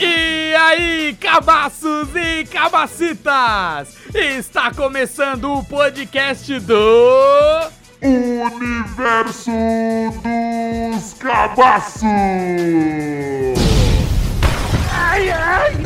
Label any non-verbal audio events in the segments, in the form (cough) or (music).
E aí, cabaços e cabacitas! Está começando o podcast do. Universo dos Cabaços! Eita,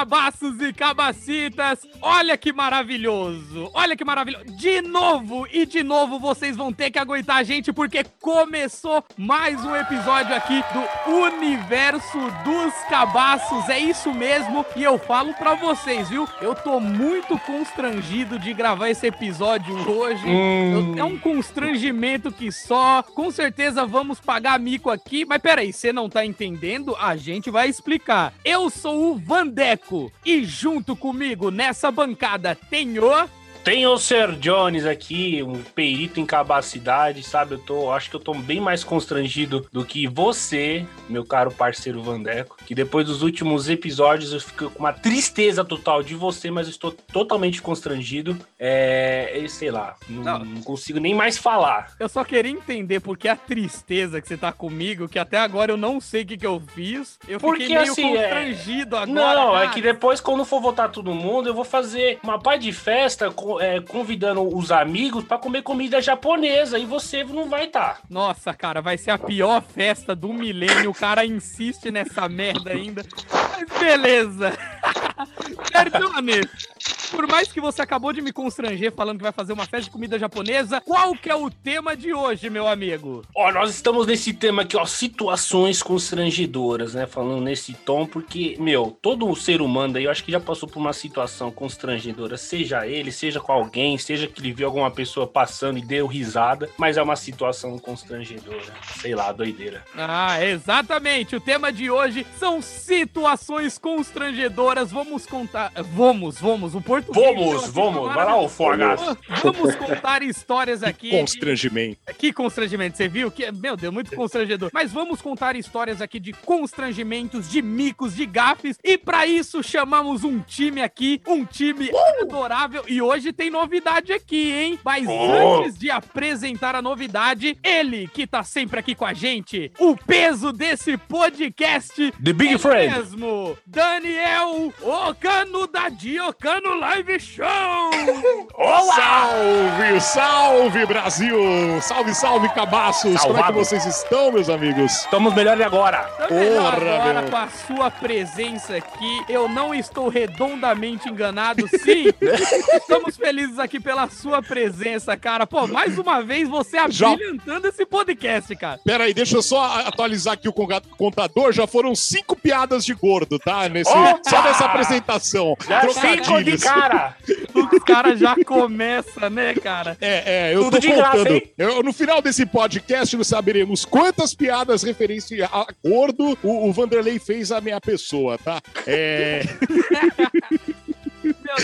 cabaços e cabacitas! Olha que maravilhoso! Olha que maravilhoso! De novo e de novo vocês vão ter que aguentar a gente porque começou mais um episódio aqui do Universo dos Cabaços. É isso mesmo e eu falo pra vocês, viu? Eu tô muito constrangido de gravar esse episódio hoje. Eu- é um constrangimento que só. Com certeza vamos pagar mico aqui, mas peraí, você não tá entendendo? A gente vai explicar. Eu sou o Vandeco e junto comigo nessa bancada tem o. Tem o Sir Jones aqui, um perito em capacidade, sabe? Eu tô, acho que eu tô bem mais constrangido do que você, meu caro parceiro Vandeco, que depois dos últimos episódios eu fico com uma tristeza total de você, mas eu estou totalmente constrangido. É, é, sei lá, não, Não. não consigo nem mais falar. Eu só queria entender porque a tristeza que você tá comigo, que até agora eu não sei o que, que eu fiz. Eu Porque, fiquei meio assim, é- constrangido agora. Não, é cara. que depois, quando for votar todo mundo, eu vou fazer uma pá de festa co- é, convidando os amigos pra comer comida japonesa e você não vai tá. estar. Nossa, cara, vai ser a pior festa do milênio. O cara insiste nessa merda ainda. Mas beleza. (laughs) Sertone, por mais que você acabou de me constranger falando que vai fazer uma festa de comida japonesa, qual que é o tema de hoje, meu amigo? Ó, nós estamos nesse tema aqui, ó, situações constrangedoras, né? Falando nesse tom, porque, meu, todo ser humano aí, eu acho que já passou por uma situação constrangedora, seja ele, seja com alguém, seja que ele viu alguma pessoa passando e deu risada, mas é uma situação constrangedora. Sei lá, doideira. Ah, exatamente. O tema de hoje são situações constrangedoras. Vamos contar. Vamos, vamos. O Vamos, eu vamos, vai lá, ô Fogas. Vamos contar histórias aqui. de- Constrangimento. Que constrangimento, você viu? Que, meu Deus, muito constrangedor. Mas vamos contar histórias aqui de constrangimentos, de micos, de gafes. E pra isso chamamos um time aqui, um time adorável. E hoje tem novidade aqui, hein? Mas Oh. antes de apresentar a novidade, ele que tá sempre aqui com a gente, o peso desse podcast. The Big é Friend. mesmo, Daniel Ocano da Diocano Live Show! Salve, salve Brasil! Salve, salve cabaços! Como é que Salvado. vocês estão, meus amigos? Estamos melhor agora. Melhor Porra, agora meu. com a sua presença aqui. Eu não estou redondamente enganado, (laughs) sim. Estamos felizes aqui pela sua presença, cara. Pô, mais uma vez você Já- abrilhantando esse podcast, cara. Pera aí, deixa eu só atualizar aqui o contador. Já foram cinco piadas de gordo, tá? Nesse, Opa! só nessa apresentação. Já cinco de Trocadilhos. Cara. Os caras já começa, né, cara? É, é, eu Tudo tô graça, contando. Eu- no final desse podcast, nós saberemos quantas piadas referência a gordo o, o Vanderlei fez à minha pessoa, tá? É. (laughs)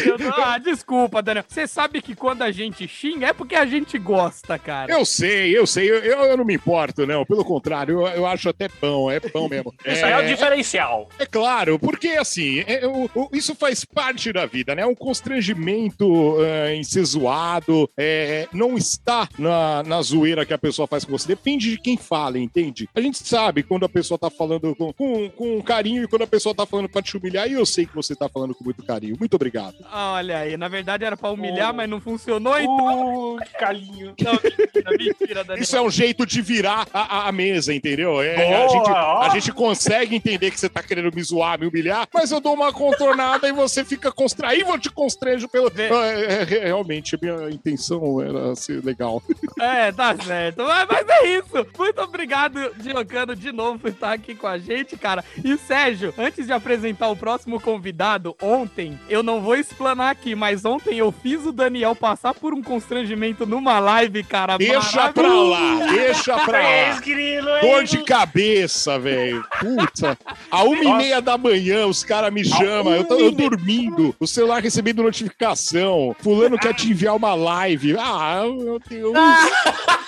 Meu Deus, ah, desculpa, Daniel. Você sabe que quando a gente xinga é porque a gente gosta, cara. Eu sei, eu sei, eu, eu, eu não me importo, não. Pelo contrário, eu, eu acho até pão, é pão mesmo. (laughs) Isso aí é o diferencial. É claro, porque assim, é, o- isso faz parte da vida, né? Um constrangimento é, em ser zoado, é, não está na, na zoeira que a pessoa faz com você. Depende de quem fala, entende? A gente sabe quando a pessoa tá falando com, com, com carinho e quando a pessoa tá falando pra te humilhar, e eu sei que você tá falando com muito carinho. Muito obrigado. Olha aí, na verdade era pra humilhar, Oh. mas não funcionou, então. Uh, calinho. Não, mentira, mentira, Daniel. Isso é um jeito de virar a, a- a mesa, entendeu? É, a, Boa, gente, ó. a gente consegue entender que você tá querendo me zoar, me humilhar, mas eu dou uma contornada e você fica constraído, eu te constranjo pelo. Vê. É, é, realmente, a minha intenção era ser legal. É, tá certo. Mas, mas é isso. Muito obrigado, Diocano, de novo por estar aqui com a gente, cara. E Sérgio, antes de apresentar o próximo convidado, ontem, eu não vou explanar aqui, mas ontem eu fiz o Daniel passar por um constrangimento numa live, cara. Deixa pra lá, deixa pra É, lá. grilo, Dor de cabeça, velho. Puta. A uma e meia da manhã, os caras me chamam. Eu, tô, eu dormindo. O celular recebendo notificação. Fulano quer te enviar uma live. Ah, meu Deus.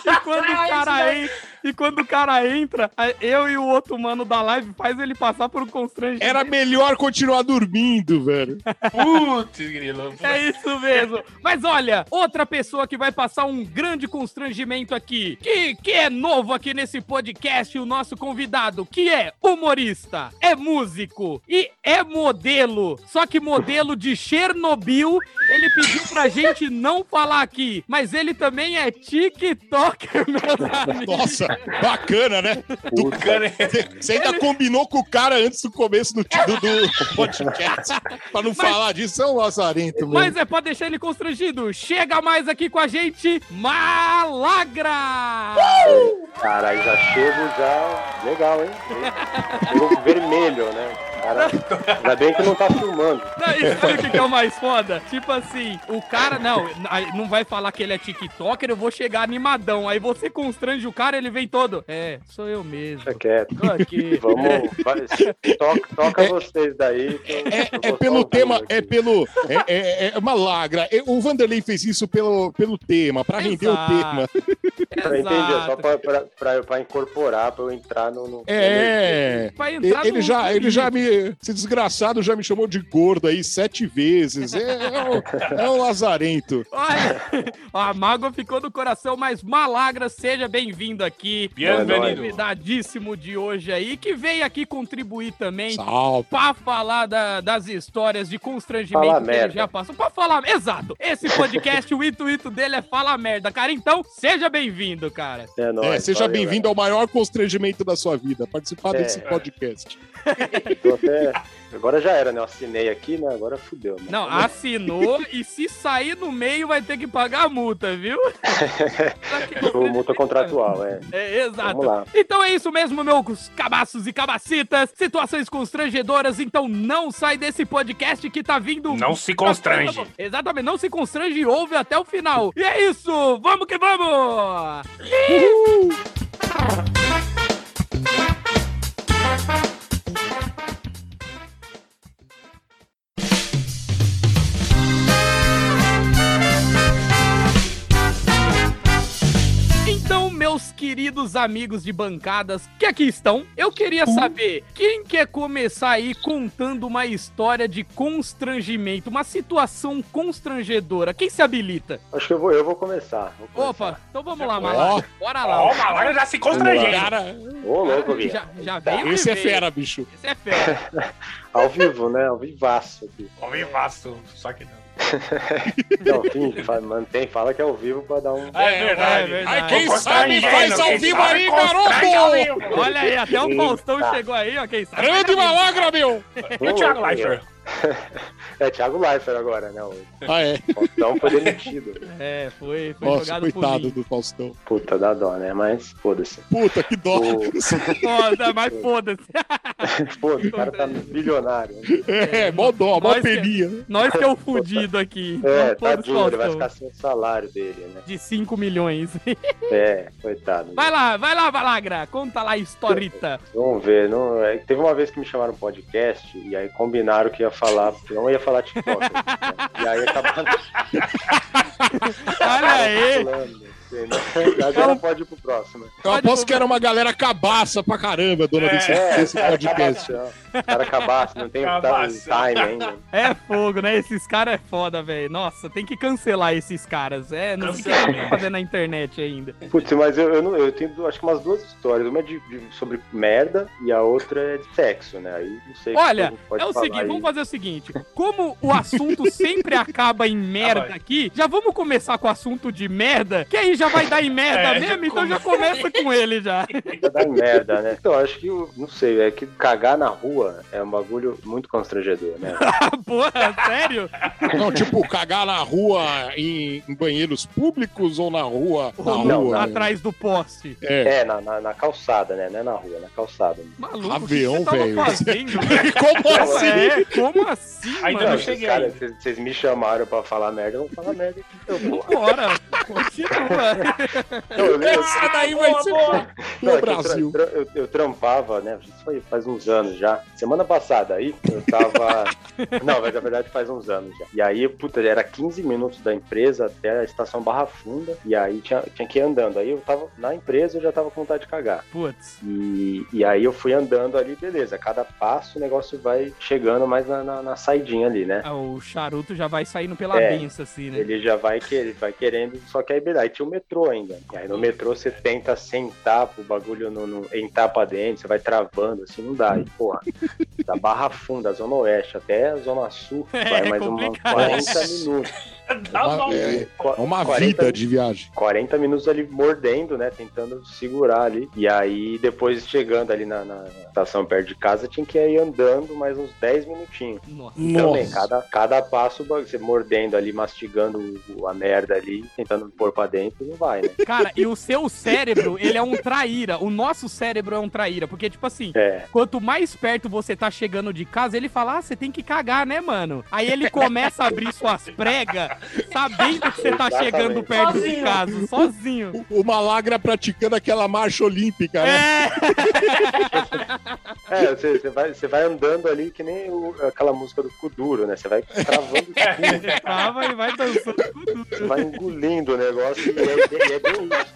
E quando o cara entra, e quando o cara entra, eu e o outro mano da live faz ele passar por um constrangimento. Era melhor continuar dormindo, velho. (laughs) Putz, grilo. É isso mesmo. Mas olha, outra pessoa que vai passar um grande constrangimento aqui, que, que é novo aqui nesse podcast, o nosso convidado, que é humorista, é músico e é modelo. Só que modelo de Chernobyl, ele pediu pra gente não falar aqui, mas ele também é TikToker, meus (laughs) amigos. Nossa, bacana, né? Você ainda ele... combinou com o cara antes do começo do, do, do podcast. pra não mas, falar disso, é um lazarento mesmo. Mas é pra deixar ele constrangido. Chega mais aqui com a gente, Malagra! Uh! Caralho, já chego já. Legal, hein? (laughs) Chego vermelho, né? Cara, ainda bem que não tá filmando. Não, e sabe o que, que é o mais foda? Tipo assim, o cara, não, não vai falar que ele é TikToker, eu vou chegar animadão. Aí você constrange o cara, ele vem todo. É, sou eu mesmo. Fica quieto. Tô aqui. Vamos. toca, toca é, vocês daí. É, é pelo tema, aqui. é pelo. É, é, é uma lagra. O Vanderlei fez isso pelo, pelo tema, pra Exato. render o tema. Pra entender, só pra, pra, pra, pra, incorporar, pra eu entrar no. no é. Pra entrar ele, no... já, ele já me esse desgraçado já me chamou de gordo aí sete vezes. É, é, um, é um lazarento. Olha, a mágoa ficou no coração, mas Malagra, seja bem-vindo aqui. Bem-vindo. Convidadíssimo de hoje aí, que veio aqui contribuir também Salve. pra falar da, das histórias de constrangimento Fala que merda. ele já passou. Pra falar, exato. Esse podcast, o intuito dele é falar merda, cara. Então, seja bem-vindo, cara. É, nóis, é seja bem-vindo ao maior constrangimento da sua vida, participar é. desse podcast. Até Agora já era, né? Eu assinei aqui, né? Agora fudeu. Né? Não, assinou (laughs) e se sair no meio vai ter que pagar a multa, viu? (laughs) o multa contratual, é. É, exato. Então é isso mesmo, meus cabaços e cabacitas. Situações constrangedoras, então não sai desse podcast que tá vindo. Não se constrange. Exatamente, não se constrange e ouve até o final. E é isso, vamos que vamos! Uhul! Queridos amigos de bancadas que aqui estão, eu queria uhum. saber quem quer começar aí contando uma história de constrangimento, uma situação constrangedora. Quem se habilita? Acho que eu vou, eu vou começar. Vou começar. Opa, então vamos lá, Malaga. Bora lá. Ó, oh, Malaga já se constrangeu. Ô, louco, bicho. Já, já veio. Esse é fera, bicho. Esse é fera. Ao vivo, né? Ao vivaço aqui. Ao vivaço, só que não. (laughs) não, finge, mantém, fala que é ao vivo pra dar um. É verdade. É verdade. Ai, quem sabe faz ao vivo aí, garoto! Olha aí, até o Faustão chegou aí, ó. Quem sabe. Grande malagra, meu! E o Thiago Leifert? É, Thiago Leifert agora, né? Ah, é? O Faustão foi demitido. É, foi, foi Nossa, jogado coitado do Faustão. Puta, dá dó, né? Mas foda-se. Puta, que dó. O... Foda, mas foda-se. (laughs) Foda, o cara tá bilionário. É, mó dó, mó peninha. Nós que é o fudido aqui. É, tadinho, ele vai ficar sem o salário dele, né? De 5 milhões. (laughs) É, coitado. Vai lá, vai lá, Valagra. Conta lá a historita. Vamos ver. Não... É, teve uma vez que me chamaram no podcast e aí combinaram que ia falar, não ia falar TikTok. né? E aí acabaram. Olha aí! Agora pode ir pro próximo. Eu aposto que era uma galera cabaça pra caramba, dona é, desse, é, desse (laughs) podcast. É, cara cabaça, não tem time ainda. É fogo, né? Esses caras é foda, velho. Nossa, tem que cancelar esses caras. É, não sei o que fazer na internet ainda. Putz, mas eu, eu, não, eu tenho acho que umas duas histórias. Uma é de, de, sobre merda e a outra é de sexo, né? Aí não sei. Olha, é o seguinte, aí. vamos fazer o seguinte. Como o assunto sempre acaba em (laughs) merda aqui, já vamos começar com o assunto de merda, que aí já vai dar em merda é, mesmo, então já começa com ele já. (laughs) Já dá em merda, né? Então, acho que, não sei, é que cagar na rua é um bagulho muito constrangedor, né? (laughs) Porra, sério? Não, tipo, cagar na rua em, em banheiros públicos ou na rua? Na não, rua, atrás do poste. É, é na, na, na, calçada, né? Não é na rua, na calçada. Maluco, Avião, velho. (laughs) como assim? É, como assim, Ainda mano? não cheguei. Cara, vocês me chamaram pra falar merda, eu vou falar merda aqui, então. Bora, continua. Não, Essa daí vai ser Não, o que eu, Brasil. eu, eu trampava, né? Isso foi faz uns anos já. Semana passada aí, eu tava. (laughs) Não, mas na verdade faz uns anos já. E aí, puta, era 15 minutos da empresa até a estação Barra Funda. E aí tinha, tinha que ir andando. Aí eu tava na empresa, eu já tava com vontade de cagar. Putz. E, e aí eu fui andando ali, beleza. Cada passo o negócio vai chegando mais na, na, na saidinha ali, né? Ah, O charuto já vai saindo pela É. benção, assim, né? Ele já vai, querer, vai querendo, só que aí, beleza, aí tinha o metrô ainda. E aí no metrô você tenta sentar pro bagulho não, não entrar pra dentro, você vai travando, assim, não dá. E, (laughs) porra, da Barra Funda, Zona Oeste até a Zona Sul, É, vai mais uns complicado. 40 minutos. Dá (laughs) Uma- é, é uma 40 vida de viagem. 40 minutos ali mordendo, né? Tentando segurar ali. E aí, depois chegando ali na, na estação perto de casa, tinha que ir andando mais uns 10 minutinhos. Nossa. Também, Nossa. cada, cada passo você mordendo ali, mastigando a merda ali, tentando pôr pra dentro, não vai, né? Cara, e o seu cérebro, ele é um traíra. O nosso cérebro é um traíra. Porque, tipo assim, É. quanto mais perto você tá chegando de casa, ele fala, ah, você tem que cagar, né, mano? Aí ele começa a abrir suas pregas, sabendo que você tá Exatamente. chegando perto de Sozinho. casa, sozinho. O Malagra praticando aquela marcha olímpica, né? É, É, você, você vai, você vai andando ali que nem o- aquela música do Kuduro, né? Você vai travando tudo, (laughs) trava e vai dançando com tudo. você vai engolindo o negócio e é, bem- é bem isso.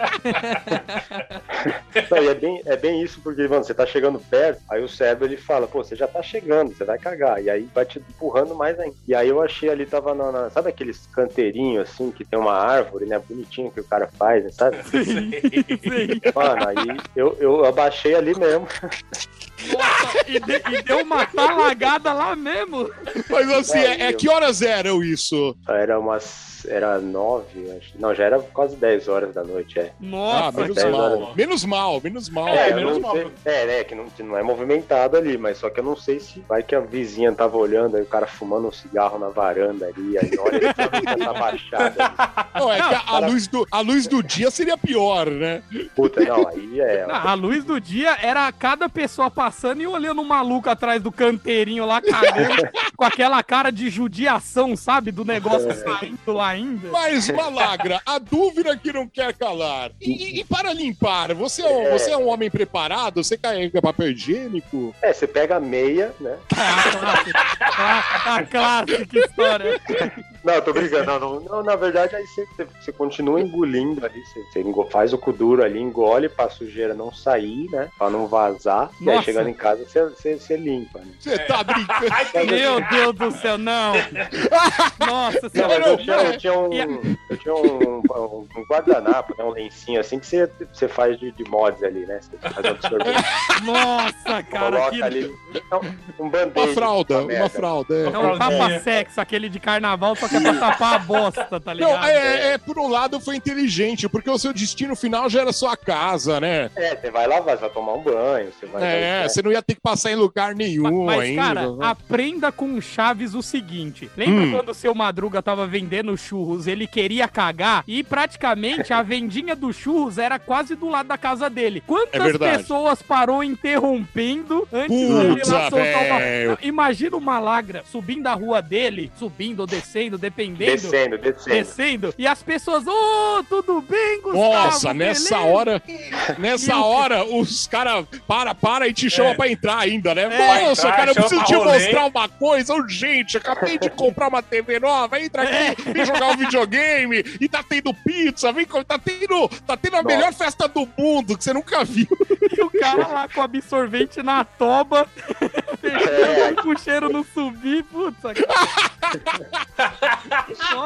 (laughs) Não, e é bem, é bem isso, porque, mano, você tá chegando perto, aí o cérebro ele fala, pô, você já tá chegando, você vai cagar. E aí vai te empurrando mais ainda. E aí eu achei ali, tava na. na- sabe aqueles canteirinhos assim, que tem uma árvore, né? Bonitinho que o cara faz, né, sabe? (laughs) Sim. Mano, aí eu, eu abaixei ali mesmo. Nossa, e, de- e deu uma talagada lá mesmo. Mas assim, É, é, é que horas eram isso? Era umas. Era nove, acho. Não, já era quase 10 horas da noite, é. ah, Nossa, menos dez cara. mal. Menos mal, menos mal. É, menos mal. sei- É, né? Que não, que não é movimentado ali, mas só que eu não sei se vai que a vizinha tava olhando, aí o cara fumando um cigarro na varanda ali, aí olha tá baixada. ali. (laughs) Não, é que a, a luz do, a luz do dia seria pior, né? Puta, não, aí é. Não, a luz do dia era cada pessoa passando e olhando um maluco atrás do canteirinho lá cagando, (laughs) com aquela cara de judiação, sabe? Do negócio É. saindo lá ainda. Mas, Malagra, a dúvida que não quer calar. E, e- e para limpar, você é, um, você é um homem preparado? Você carrega papel higiênico? É, você pega a meia, né? A clássica, a, a clássica história. Não, tô brincando. Não, não, não, na verdade, aí você, você- continua engolindo ali. Você, você faz o cu duro ali, engole pra sujeira não sair, né? Pra não vazar. E Nossa. aí chegando em casa, você, você, você limpa, né? Você tá brincando? Ai, Meu Deus do céu, não. Nossa Não, senhora. eu tinha, eu tinha um, E eu tinha um, um- um guardanapo, né, um lencinho assim que você, você faz de, de mods ali, né? Você faz absorvente. Nossa, cara. coloca Que... ali não, um band-aid. Uma fralda, uma merda. fralda. É É. um tapa-sexo, aquele de carnaval, só que é pra tapar a bosta, tá ligado? Não, é, é, por um lado foi inteligente, porque o seu destino final já era sua casa, né? É, você vai lavar, você vai tomar um banho, você vai. É, vai- você não ia ter que passar em lugar nenhum Mas, ainda. cara, né? aprenda com o Chaves o seguinte. Lembra Hum. quando o seu Madruga tava vendendo churros, ele queria cagar e praticamente a vendinha dos churros era quase do lado da casa dele. Quantas É pessoas parou interrompendo antes dele Putz, lá soltar uma... Imagina uma lagra subindo a rua dele, subindo ou descendo, dependendo. Descendo, descendo. Descendo, e as pessoas, ô, tudo bem, Gustavo? Nossa, nessa beleza?" hora, nessa hora, os caras para, para e te chamam É. pra entrar ainda, né? É, Nossa, entrar, cara, eu chama preciso te rolê. mostrar uma coisa urgente. Acabei de comprar uma TV nova, entra aqui, vem jogar um videogame e tá tendo pizza, vem, tá tendo, tá tendo a Nossa. melhor festa do mundo que você nunca viu. (laughs) E o cara lá com absorvente na toba, (laughs) É. com o cheiro não subir, putz. Nossa, (laughs)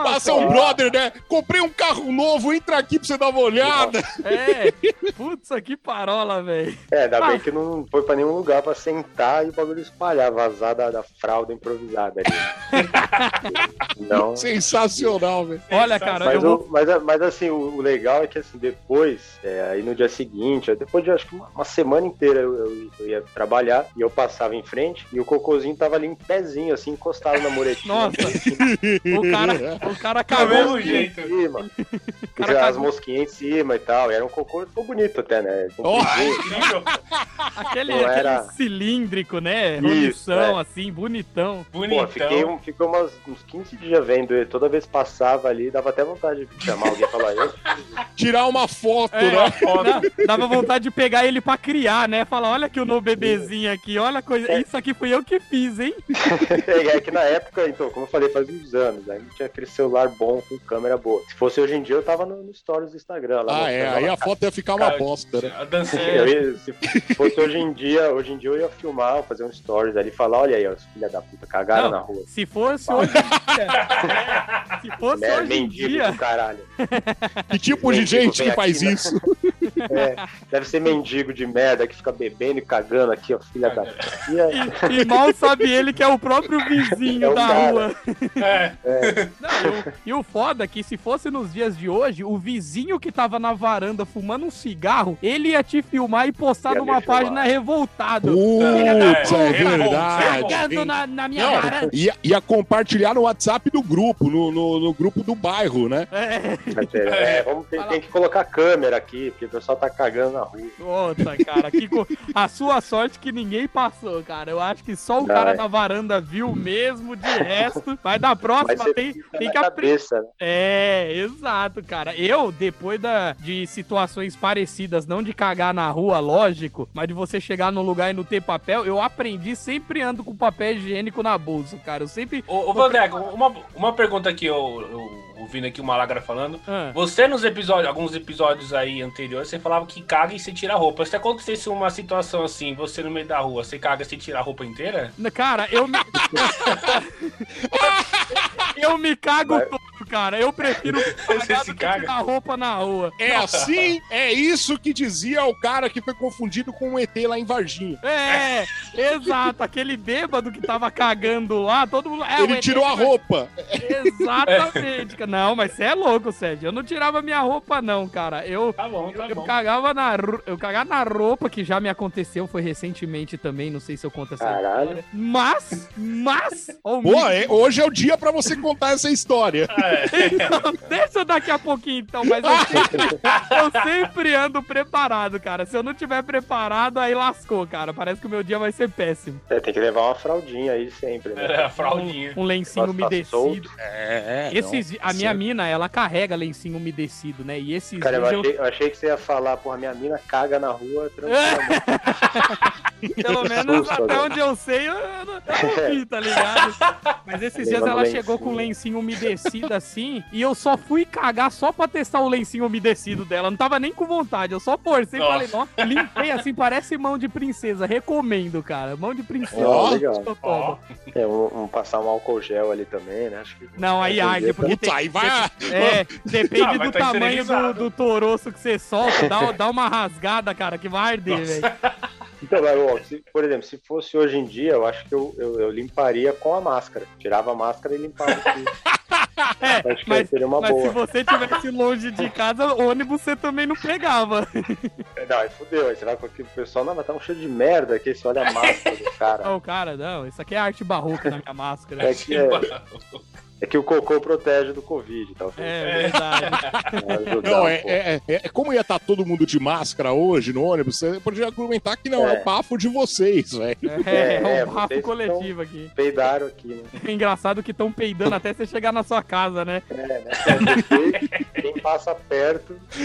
Passa um brother, né? Comprei um carro novo, entra aqui pra você dar uma olhada. É, putz, que parola, velho. É, ainda Ah. bem que não foi pra nenhum lugar pra sentar e o bagulho espalhar, vazar da, da fralda improvisada ali. (laughs) não. Sensacional, velho. Olha, cara, Mas, eu vou... mas, mas assim, o, o legal é que assim, depois, é, aí no dia seguinte, depois de acho que uma, uma semana inteira eu, eu- eu ia trabalhar e eu passava em frente e o cocôzinho tava ali em pezinho, assim, encostado na muretinha. Nossa, (laughs) o cara, o cara Do cagou no jeito. Cara as mosquinhas em cima e tal. E era um cocô, ficou bonito até, né? Incrível. Aquele, Não era- aquele cilíndrico, né? Rolição, é. assim, bonitão. Pô, Bonitão. fiquei, um, ficou umas, uns 15 dias vendo ele. Toda vez que passava ali, dava até vontade de chamar alguém e falar, eu Tirar uma foto, É, né? dá- dava vontade de pegar ele pra criar, né? Falar, olha aqui o meu bebezinho aqui, olha a coisa. É. Isso aqui fui eu que fiz, hein? (laughs) É que na época, então, como eu falei, faz uns anos, aí não tinha aquele celular bom com câmera boa. Se fosse hoje em dia, eu tava no, no stories do Instagram. Lá Ah, é. Aí a foto ia ficar uma bosta, né? (laughs) Eu ia- se fosse hoje em dia, hoje em dia eu ia filmar, fazer um stories ali e falar, olha aí, ó, os filha da puta, cagaram Não. na rua. Se fosse hoje em dia. (laughs) Se fosse Né, hoje em mendigo dia. do caralho. Que tipo de gente que faz né? isso? (laughs) É, deve ser mendigo de merda que fica bebendo e cagando aqui, ó, filha da. E E, mal sabe ele que é o próprio vizinho É da cara. rua. É. Não, e, o, e o foda é que se fosse nos dias de hoje, o vizinho que tava na varanda fumando um cigarro, ele ia te filmar e postar Ia numa página revoltado. Putz, É, é é, verdade. Cagando na, na minha Não, varanda. ia, ia compartilhar no WhatsApp do grupo, no, no, no grupo do bairro, né? É, ter- é, vamos ter, tem que colocar câmera aqui, porque pessoal tá cagando na rua. Outra, cara, que co- a sua sorte que ninguém passou, cara. Eu acho que só o Não, cara é. na varanda viu mesmo, de resto. Mas da próxima tem, fica tem na que aprender. né? É, exato, cara. Eu, depois da, de situações parecidas, não de cagar na rua, lógico, mas de você chegar num lugar e não ter papel, eu aprendi sempre ando com papel higiênico na bolsa, cara. Eu sempre. Ô, ô Vandeco, uma, uma pergunta aqui, eu, eu ouvindo aqui o Malagra falando. Ah, Você nos episódios, alguns episódios aí anteriores, você falava que caga e você tira a roupa. Se acontecesse uma situação assim, você no meio da rua, você caga sem tirar a roupa inteira? cara, eu me. (laughs) (laughs) eu me cago Vai. todo, cara. Eu prefiro (laughs) cagar do que tirar roupa na rua. É assim, é isso que dizia o cara que foi confundido com um ET lá em Varginha. É, exato. Aquele bêbado que tava cagando lá, todo mundo. É, Ele ET tirou a roupa. Exatamente. cara. Não, mas você é louco, Sérgio. Eu não tirava minha roupa, não, cara. Eu, Tá bom, tá eu bom. cagava na eu cagava na roupa, que já me aconteceu, foi recentemente também, não sei se eu conto essa Caralho. história. Mas, mas... ó, o Pô, é- hoje é o dia pra você contar essa história. Então, (laughs) deixa daqui a pouquinho, então, mas eu sempre, eu sempre ando preparado, cara. Se eu não tiver preparado, aí lascou, cara. Parece que o meu dia vai ser péssimo. É, tem que levar uma fraldinha aí sempre, né? É, a fraldinha. Um lencinho Nossa, tá umedecido. solto. É, Esses, a minha mina, ela carrega lencinho umedecido, né? E esses Cara, eu achei, eu achei que você ia falar, porra, minha mina caga na rua (laughs) tranquilamente. Pelo menos Susto, até né? onde eu sei, eu, eu não, eu não vi, tá ligado? (laughs) Mas esses dias ela lencinho. chegou com um lencinho umedecido assim, e eu só fui cagar só pra testar o lencinho umedecido dela. Não tava nem com vontade, eu só forcei e Nossa. falei, ó, limpei assim, parece mão de princesa. Recomendo, cara. Mão de princesa. Ó, Ó, legal. tomo. É, um, um- passar um álcool gel ali também, né? Acho que. Não, aí em arde, porque Puta, aí vai. É, depende Ah, do tá tamanho do, do toroço que você solta, dá, (laughs) dá uma rasgada, cara, que vai arder, Nossa. velho. Então, mas, ó, se- por exemplo, se fosse hoje em dia, eu acho que eu, eu, eu limparia com a máscara. Tirava a máscara e limpava aqui. (laughs) É, Acho que mas, seria uma mas se boa. você tivesse longe de casa, ônibus você também não pegava. Não, aí fudeu. Aí você vai com aquele pessoal, não, mas tá um cheiro de merda aqui, você olha a máscara do (laughs) cara. Ô, cara, não, isso aqui é arte barroca na minha máscara. É que, é, é que o cocô protege do Covid, talvez. É verdade. Vai ajudar (laughs) Não, é, é, é- é como ia estar todo mundo de máscara hoje no ônibus, você podia argumentar que não, é, É. o bafo de vocês, velho. É, é, É, um bafo coletivo aqui. Peidaram aqui, né? É (laughs) engraçado que estão peidando até você chegar na sua casa, né? É, né? Quem- passa perto. (laughs)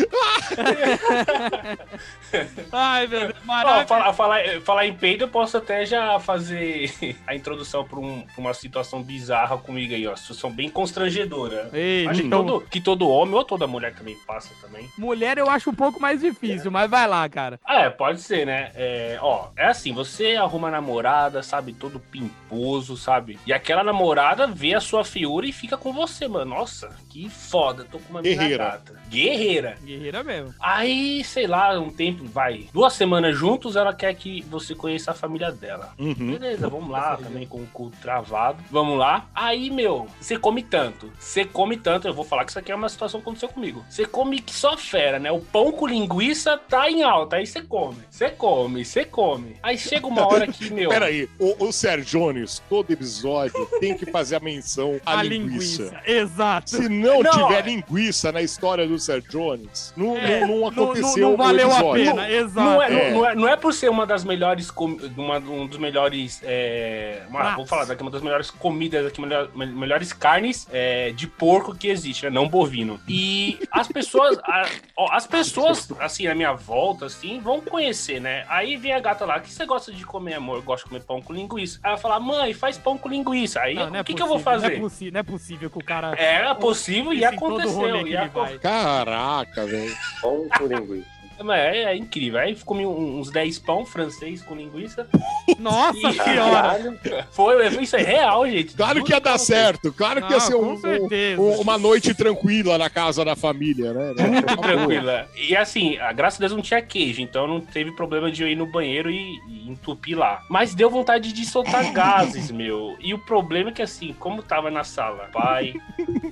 Ai, meu Deus, Ó, maravilha. falar, falar, falar em peido, eu posso até já fazer a introdução pra, um- pra uma situação bizarra comigo aí, ó. Situação bem constrangedora. Ei, Acho que então, todo, que todo homem ou toda mulher também passa também. mulher eu acho um pouco mais difícil, mas vai lá, cara. É, pode ser, né? É, ó, é assim, você arruma a namorada, sabe, todo pimposo, sabe? E aquela namorada vê a sua figura e fica com você, mano. Nossa, que foda, tô com uma Guerreira. gata. Guerreira. Guerreira mesmo. Aí, sei lá, um tempo, vai, duas semanas juntos, ela quer que você conheça a família dela. Uhum. Beleza, vamos lá, também com o cu travado. Vamos lá. Aí, meu, você come tanto, você come tanto, eu vou falar que isso aqui é uma situação que aconteceu comigo. Você come que só fera, né? O pão com linguiça tá em alta, aí você come, você come, você come. Aí chega uma hora que, (laughs) meu... Peraí, o, o Sergiones, todo episódio, tem que fazer a menção à (laughs) A linguiça. linguiça. Exato. Se não, Não, tiver é- linguiça na história do Sergiones, não, É, não, não aconteceu não o valeu a pena, exato. Não é, É. Não, não é, não é por ser uma das melhores. com- Uma, um dos melhores. É, uma- vou falar daqui, uma das melhores comidas, aqui, melhor- me- melhores carnes é, de porco que existe, né? Não bovino. E as pessoas. a- ó, as pessoas, assim, na minha volta, assim, vão conhecer, né? Aí vem a gata lá, o que você gosta de comer, amor? Eu gosto de comer pão com linguiça. Aí ela fala, mãe, faz pão com linguiça. Aí Não, não é o que, que eu vou possível, fazer? Não é, não é possível que o cara. Era possível e aconteceu. e. Caraca, velho. Pão com linguiça. Mas É, é incrível. Aí comi uns 10 pão francês com linguiça. Nossa Ih, senhora! Foi, isso é real, gente. Claro Juro que ia dar certo, claro que ia ser um- um- um- uma noite tranquila na casa da família, né? Muito tranquila. E assim, a, graças a Deus não tinha queijo, então não teve problema de eu ir no banheiro e, e entupir lá. Mas deu vontade de soltar (laughs) gases, meu. E o problema é que assim, como tava na sala, pai,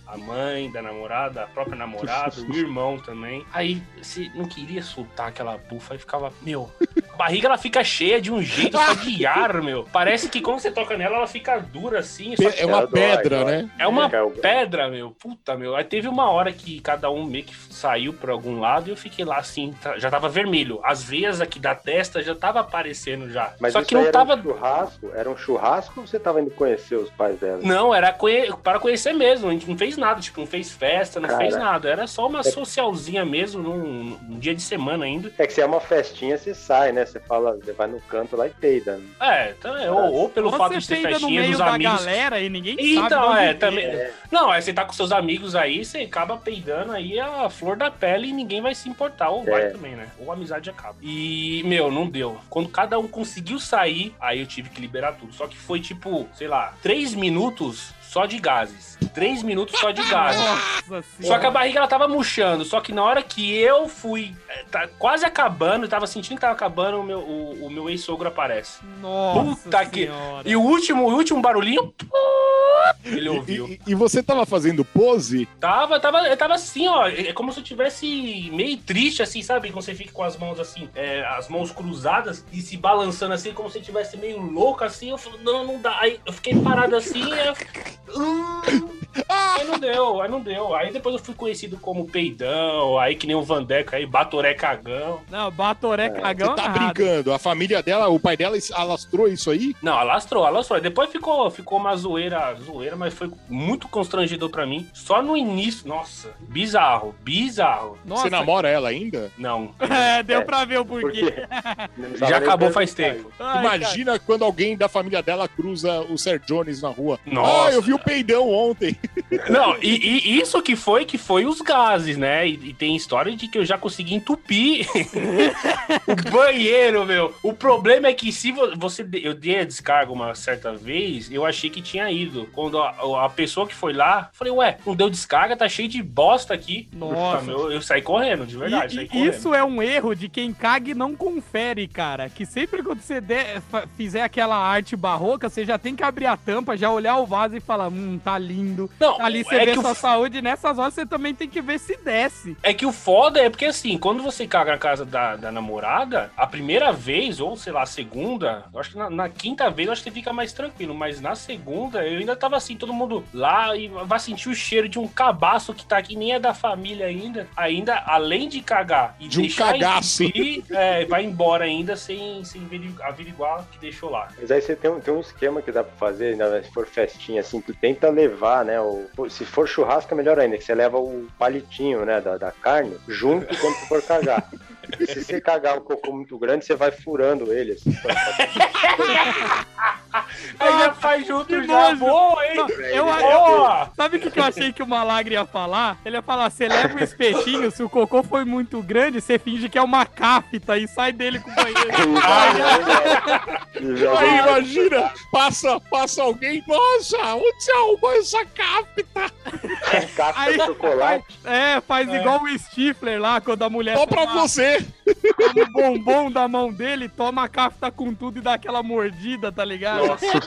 a mãe da namorada, a própria namorada, o irmão também. Aí você não queria soltar aquela bufa, aí ficava, meu, barriga ela fica cheia de um jeito só de (laughs) ar, meu. Parece que quando você toca nela, ela fica dura assim. É uma pedra, né? é uma É, pedra, meu. Puta, meu. Aí teve uma hora que cada um meio que saiu pra algum lado e eu fiquei lá assim, já tava vermelho. As veias aqui da testa já tava aparecendo já. Mas Só isso que aí não era tava. um churrasco? Era um churrasco ou você tava indo conhecer os pais dela? Não, era conhe- para conhecer mesmo. A gente não fez nada, tipo, não fez festa, não Cara. fez nada. Era só uma socialzinha mesmo, num, num dia de semana ainda. É que se é uma festinha, você sai, né? Você fala, você vai no canto lá e peida. né? É, então, é, ou, ou pelo Ou fato você de ser festinha dos amigos. galera e ninguém Então, é, veio. também. Não, é você tá com seus amigos aí, você acaba peidando aí a flor da pele e ninguém vai se importar. Ou vai É. também, né? Ou a amizade acaba. E, meu, não deu. Quando cada um conseguiu sair, aí eu tive que liberar tudo. Só que foi tipo, sei lá, três minutos só de gases. Três minutos só de gases. (laughs) Nossa Só que a barriga ela tava murchando. Só que na hora que eu fui eh, tá quase acabando, eu tava sentindo que tava acabando, o meu, o, o meu ex-sogro aparece. Nossa Puta que- senhora. E o último, o último barulhinho. (laughs) Ele ouviu. e- e você tava fazendo pose? Tava, tava, eu tava assim, ó. É como se eu tivesse meio triste, assim, sabe? Quando você fica com as mãos assim, é, as mãos cruzadas e se balançando assim, como se eu tivesse meio louco assim. Eu falei, não, não dá. Aí eu fiquei parado assim, eu... Uh. Aí não deu, aí não deu. Aí depois eu fui conhecido como peidão, aí que nem o Vandeco aí, Batoré Cagão. Não, Batoré É, cagão. Você tá nada. brincando? A família dela, o pai dela alastrou isso aí? Não, alastrou, alastrou. Depois ficou, ficou uma zoeira, zoeira, mas foi muito constrangedor pra mim. Só no início, nossa, bizarro, bizarro. Nossa, Você namora ela ainda? Não, (laughs) É, deu É, pra ver o porquê. Porque (laughs) já acabou faz tempo. Ai, Imagina quando alguém da família dela cruza o Ser Jones na rua. Nossa. Ah, eu vi o peidão ontem. (laughs) Não, e, e isso que foi, que foi os gases, né? E, e tem história de que eu já consegui entupir (laughs) o banheiro, meu. O problema é que se vo- você... Eu dei a descarga uma certa vez, eu achei que tinha ido. Quando a, a pessoa que foi lá, falei, ué, não deu descarga, tá cheio de bosta aqui. Nossa. meu, eu saí correndo, de verdade, E- correndo. isso é um erro de quem caga e não confere, cara. Que sempre quando você der- fizer aquela arte barroca, você já tem que abrir a tampa, já olhar o vaso e falar, hum, tá lindo. Não, Ali você é vê que o sua saúde, nessas horas você também tem que ver se desce. É que o foda é porque assim, quando você caga na casa da, da namorada, a primeira vez, ou sei lá, a segunda, eu acho que na, na quinta vez eu acho que você fica mais tranquilo, mas na segunda eu ainda tava assim, todo mundo lá e vai sentir o cheiro de um cabaço que tá aqui, nem é da família ainda. Ainda, além de cagar e De um deixar cagaço. entupir, é, vai embora ainda sem, sem averi- averiguar que deixou lá. Mas aí você tem um, tem um esquema que dá pra fazer, né? Se for festinha, assim, tu tenta levar, né? O, se for churrasco é melhor ainda, que você leva o palitinho, né? Da, da carne junto quando tu for cagar. (laughs) Se você cagar um cocô muito grande, você vai furando ele, assim. pra- (laughs) Aí já faz junto já, boa, hein? Eu, eu, Boa! sabe o que, que eu achei que o Malagre ia falar? Ele ia falar: você leva o espetinho, se o cocô foi muito grande, você finge que é uma cáfita e sai dele com o banheiro. (laughs) Aí imagina, passa, passa alguém, nossa, onde você arrumou essa capta? Aí- de chocolate. É, faz igual o Stifler lá, quando a mulher Só pra toma- você. toma o bombom da mão dele, toma a cáfita com tudo e dá aquela mordida, tá ligado? Nossa.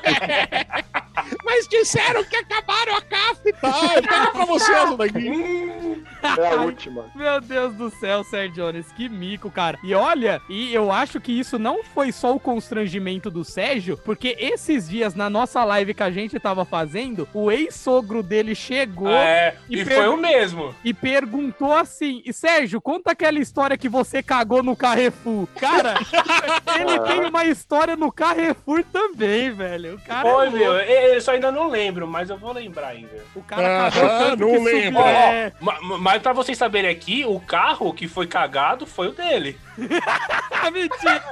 (laughs) mas disseram que acabaram a café. Tá, pega pra você essa daqui. É a última. Meu Deus do céu, Sérgio Jones, que mico, cara. E olha, e eu acho que isso não foi só o constrangimento do Sérgio, porque esses dias na nossa live que a gente tava fazendo, o ex-sogro dele chegou É, E e, foi o mesmo. e perguntou assim: e Sérgio, conta aquela história que você cagou no Carrefour. Cara, (laughs) ele tem uma história no Carrefour também, velho. O cara, é Foi, louco. meu. Eu só ainda não lembro, mas eu vou lembrar ainda. O cara cagou Aham, tanto não que subiu- lembro. É, Ma- ma- Mas pra vocês saberem aqui, o carro que foi cagado foi o dele. ah, (laughs) mentira.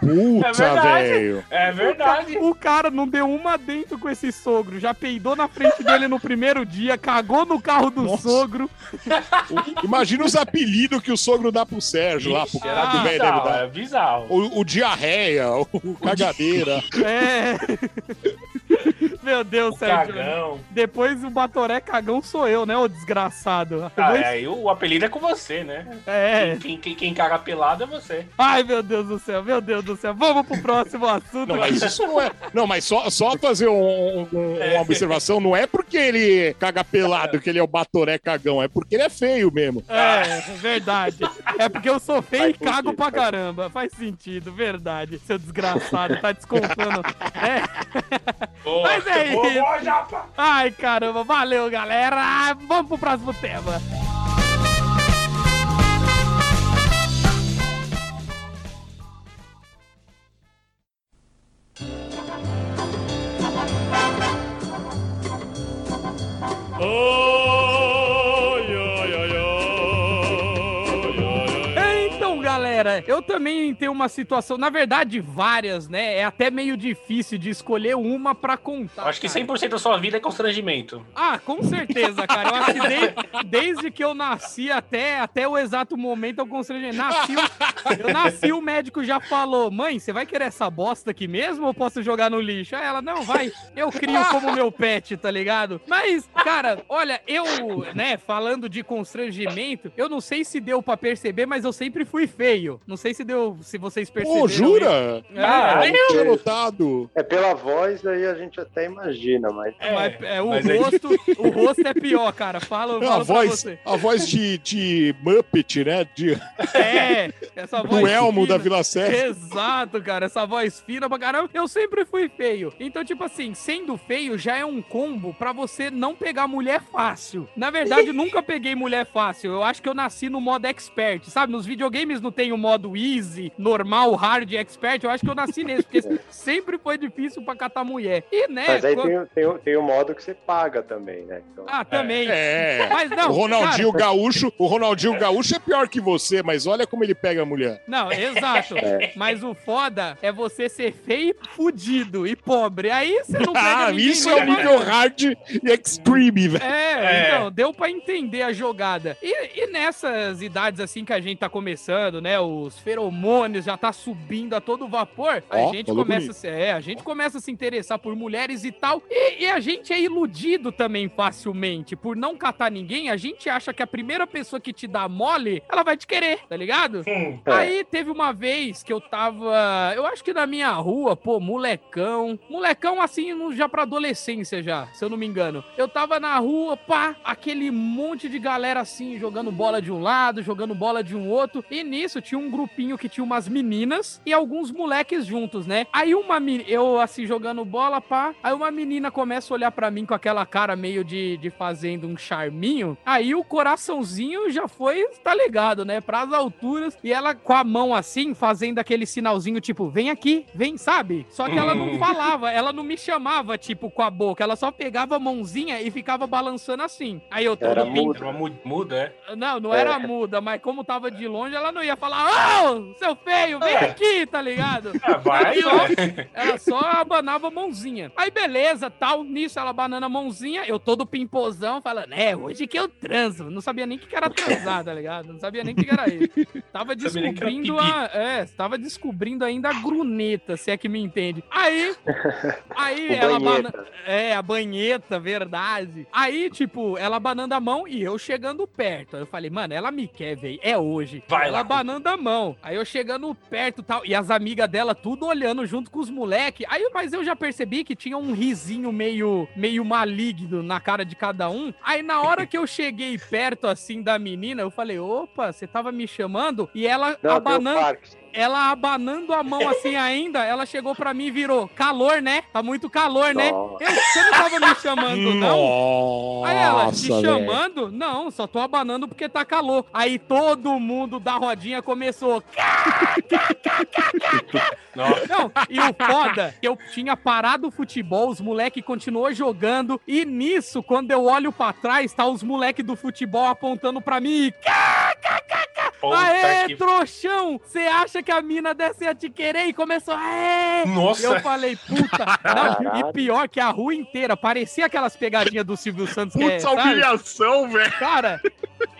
Puta, É verdade. É verdade. O cara não deu uma dentro com esse sogro, já peidou na frente dele no primeiro dia, cagou no carro do Nossa. sogro. Imagina os apelidos que o sogro dá pro Sérgio lá, pro Ixi, cara do velho deve dar. era bizarro. O, o diarreia, o cagadeira. (laughs) É. Meu Deus, O Sérgio. cagão. Depois o Batoré cagão sou eu, né, ô desgraçado? Ah, Depois- é, aí o apelido é com você, né? é. Quem, quem, quem caga pelado é você. Ai, meu Deus do céu, meu Deus do céu. Vamos pro próximo (laughs) assunto. Não, mas isso não é. Não, mas só, só fazer um- um- uma observação, não é porque ele caga pelado que ele é o batoré cagão, é porque ele é feio mesmo. É, verdade. É porque eu sou feio e Faz cago sentido, pra caramba. Faz sentido, verdade. Seu desgraçado, tá descontando. (laughs) É. Boa, Mas é boa, isso. boa, Japa. Ai, caramba, valeu, galera. Vamos pro próximo tema. Então, galera, eu também tenho uma situação, na verdade, várias, né? É até meio difícil de escolher uma pra contar. Acho que cara. 100% da sua vida é constrangimento. Ah, com certeza, cara. Eu acho que de- (laughs) desde que eu nasci até, até o exato momento eu constrangi. Nasci, o- eu nasci, o médico já falou: mãe, você vai querer essa bosta aqui mesmo ou posso jogar no lixo? Aí ela, não, vai, eu crio como meu pet, tá ligado? Mas, cara, olha, eu, né, falando de constrangimento, eu não sei se deu pra perceber, mas eu sempre fui feio. Não sei se deu, se vocês perceberam. Pô, jura? isso. Ah, É, Eu não tinha notado. É pela voz, aí a gente até imagina, mas. mas, é, o mas aí- rosto, (laughs) o rosto é pior, cara. Fala, A fala pra voz, você. a voz de, de Muppet, né? De, É, essa voz do Elmo fina. da Vila Sete. Exato, cara, essa voz fina pra caramba. Eu sempre fui feio. Então, tipo assim, sendo feio já é um combo pra você não pegar mulher fácil. Na verdade, eu nunca peguei mulher fácil. Eu acho que eu nasci no modo expert, sabe? Nos videogames não tem o modo easy, normal, hard, expert. Eu acho que eu nasci nesse, porque (laughs) sempre foi difícil pra catar mulher. E, né? Mas aí quando- tem, o- tem, tem o modo que você paga também, né? Então, Ah, também. É. Mas não, o Ronaldinho cara, Gaúcho, o Ronaldinho Gaúcho é pior que você, mas olha como ele pega a mulher. Não, exato. (laughs) Mas o foda é você ser feio, fudido e pobre. Aí você não (laughs) pega Ah, ninguém isso é o nível hard e extreme, velho. É, É. então, deu pra entender a jogada. E, e nessas idades assim que a gente tá começando, né? Os feromônios já tá subindo a todo vapor. A gente começa a se, é, a gente começa a se interessar por mulheres e tal. E, e a gente é iludido também facilmente. Por não catar ninguém, a gente acha que a primeira pessoa que te dá mole, ela vai te querer, tá ligado? Hum, É. Aí teve uma vez que eu tava, eu acho que na minha rua, pô, molecão. Molecão assim, já pra adolescência já, se eu não me engano. Eu tava na rua, pá, aquele monte de galera assim, jogando bola de um lado, jogando bola de um outro. E nisso tinha um grupinho que tinha umas meninas e alguns moleques juntos, né? Aí uma menina, eu assim jogando bola, pá. Aí uma menina começa a olhar pra mim com aquela cara meio de, de fazendo um charminho. Aí o coraçãozinho já foi, tá ligado, né? Pras alturas. E ela com a mão assim, fazendo aquele sinalzinho tipo, vem aqui, vem, sabe? Só que ela não Hum. falava, ela não me chamava, tipo, com a boca. Ela só pegava a mãozinha e ficava balançando assim. Aí eu tô Era muda. Muda, é? não, não É. era muda, mas como tava de longe, ela não ia falar, ô, seu feio, vem É. aqui, tá ligado? Ah, vai, ó, né? ela só abanava a mãozinha. Aí, beleza, tal, nisso ela abanando a mãozinha, eu todo pimpozão, falando, é, hoje que eu transo. Não sabia nem o que era transar, tá ligado? Não sabia nem o que era isso. Tava descobrindo a... É, tava descobrindo ainda a gruneta, se é que me entende. Aí, (laughs) aí o ela. É, a banheta, verdade. Aí, tipo, ela abanando a mão e eu chegando perto. Aí eu falei, mano, ela me quer, velho. É hoje. Vai ela lá. abanando a mão. Aí eu chegando perto e tal, e as amigas dela tudo olhando junto com os moleques. Aí, mas eu já percebi que tinha um risinho meio, meio maligno na cara de cada um. Aí na hora que eu cheguei perto assim da menina, eu falei: opa, você tava me chamando? E ela Não, abanando. Ela abanando a mão assim ainda, ela chegou pra mim e virou: calor, né? Tá muito calor, né? Eu, você não tava me chamando, não? Nossa, Aí ela, te velho. chamando? Não, só tô abanando porque tá calor. Aí todo mundo da rodinha começou. Não, e o foda, que eu tinha parado o futebol, os moleque continuou jogando, e nisso, quando eu olho pra trás, tá os moleque do futebol apontando pra mim. Puta Aê, que- trouxão! Você acha que a mina dessa ia te querer? E começou, aê! Nossa. Eu falei, puta. Não, e pior que a rua inteira parecia aquelas pegadinhas do Silvio Santos. Que é, Putz, sabe? humilhação, velho. Cara,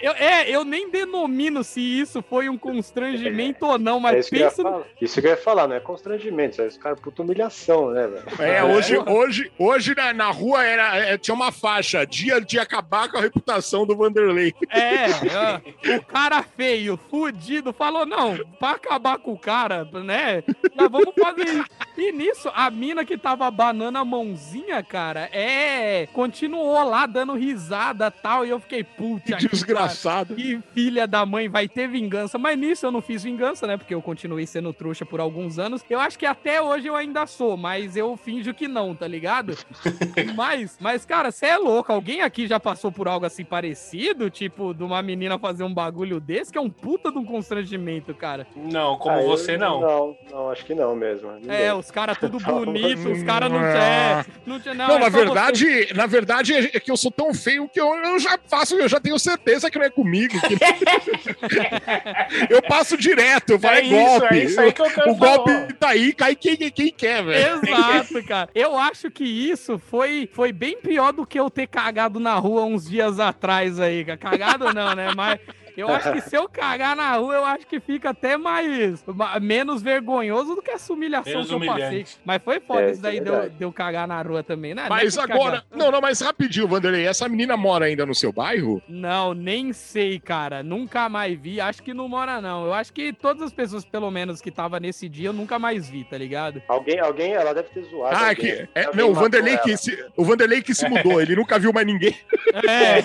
eu, é, eu nem denomino se isso foi um constrangimento ou não, É mas isso que, eu ia pensa no falar. isso que eu ia falar, não é constrangimento, isso é cara puta humilhação, né, velho? É, hoje, hoje, hoje na, na rua era, é, tinha uma faixa, dia de acabar com a reputação do Vanderlei. É, o cara feio, fudido, falou: não, pra acabar com o cara, né? Nós vamos fazer isso. E nisso, a mina que tava banando a mãozinha, cara, é. Continuou lá dando risada e tal. E eu fiquei, puta. Que desgraçado. Que filha da mãe vai ter vingança. Mas nisso eu não fiz vingança, né? Porque eu continuei sendo trouxa por alguns anos. Eu acho que até hoje eu ainda sou, mas eu finjo que não, tá ligado? (laughs) mas, mas, cara, você é louco. Alguém aqui já passou por algo assim parecido? Tipo, de uma menina fazer um bagulho desse, que é um puta de um constrangimento, cara. Não, como Ah, eu- você não. Não, não, acho que não mesmo. É, os caras tudo (laughs) bonito, os caras não é, não tinha não, Não, é na só você- verdade, na verdade é que eu sou tão feio que eu, eu já faço, eu já tenho certeza que não é comigo. que- (laughs) eu passo direto, eu É é, isso, golpe. é isso aí que eu o golpe falar. tá aí, cai quem, quem quer, velho. Exato, cara. Eu acho que isso foi, foi bem pior do que eu ter cagado na rua uns dias atrás aí. Cagado não, né? Mas eu acho que se eu cagar na rua, eu acho que fica até mais ma- menos vergonhoso do que essa humilhação Menos que eu passei. humilhante. Mas foi foda É, isso daí é de eu, verdade. de eu cagar na rua também, né? Mas é que agora. cagar. Não, não, mas rapidinho, Vanderlei. Essa menina mora ainda no seu bairro? Não, nem sei, cara. Nunca mais vi. Acho que não mora, não. Eu acho que todas as pessoas, pelo menos, que tava nesse dia, eu nunca mais vi, tá ligado? Alguém, alguém, ela deve ter zoado. Ah, alguém. que. é- não, o Vanderlei que, se, o Vanderlei que se mudou, ele nunca viu mais ninguém. É,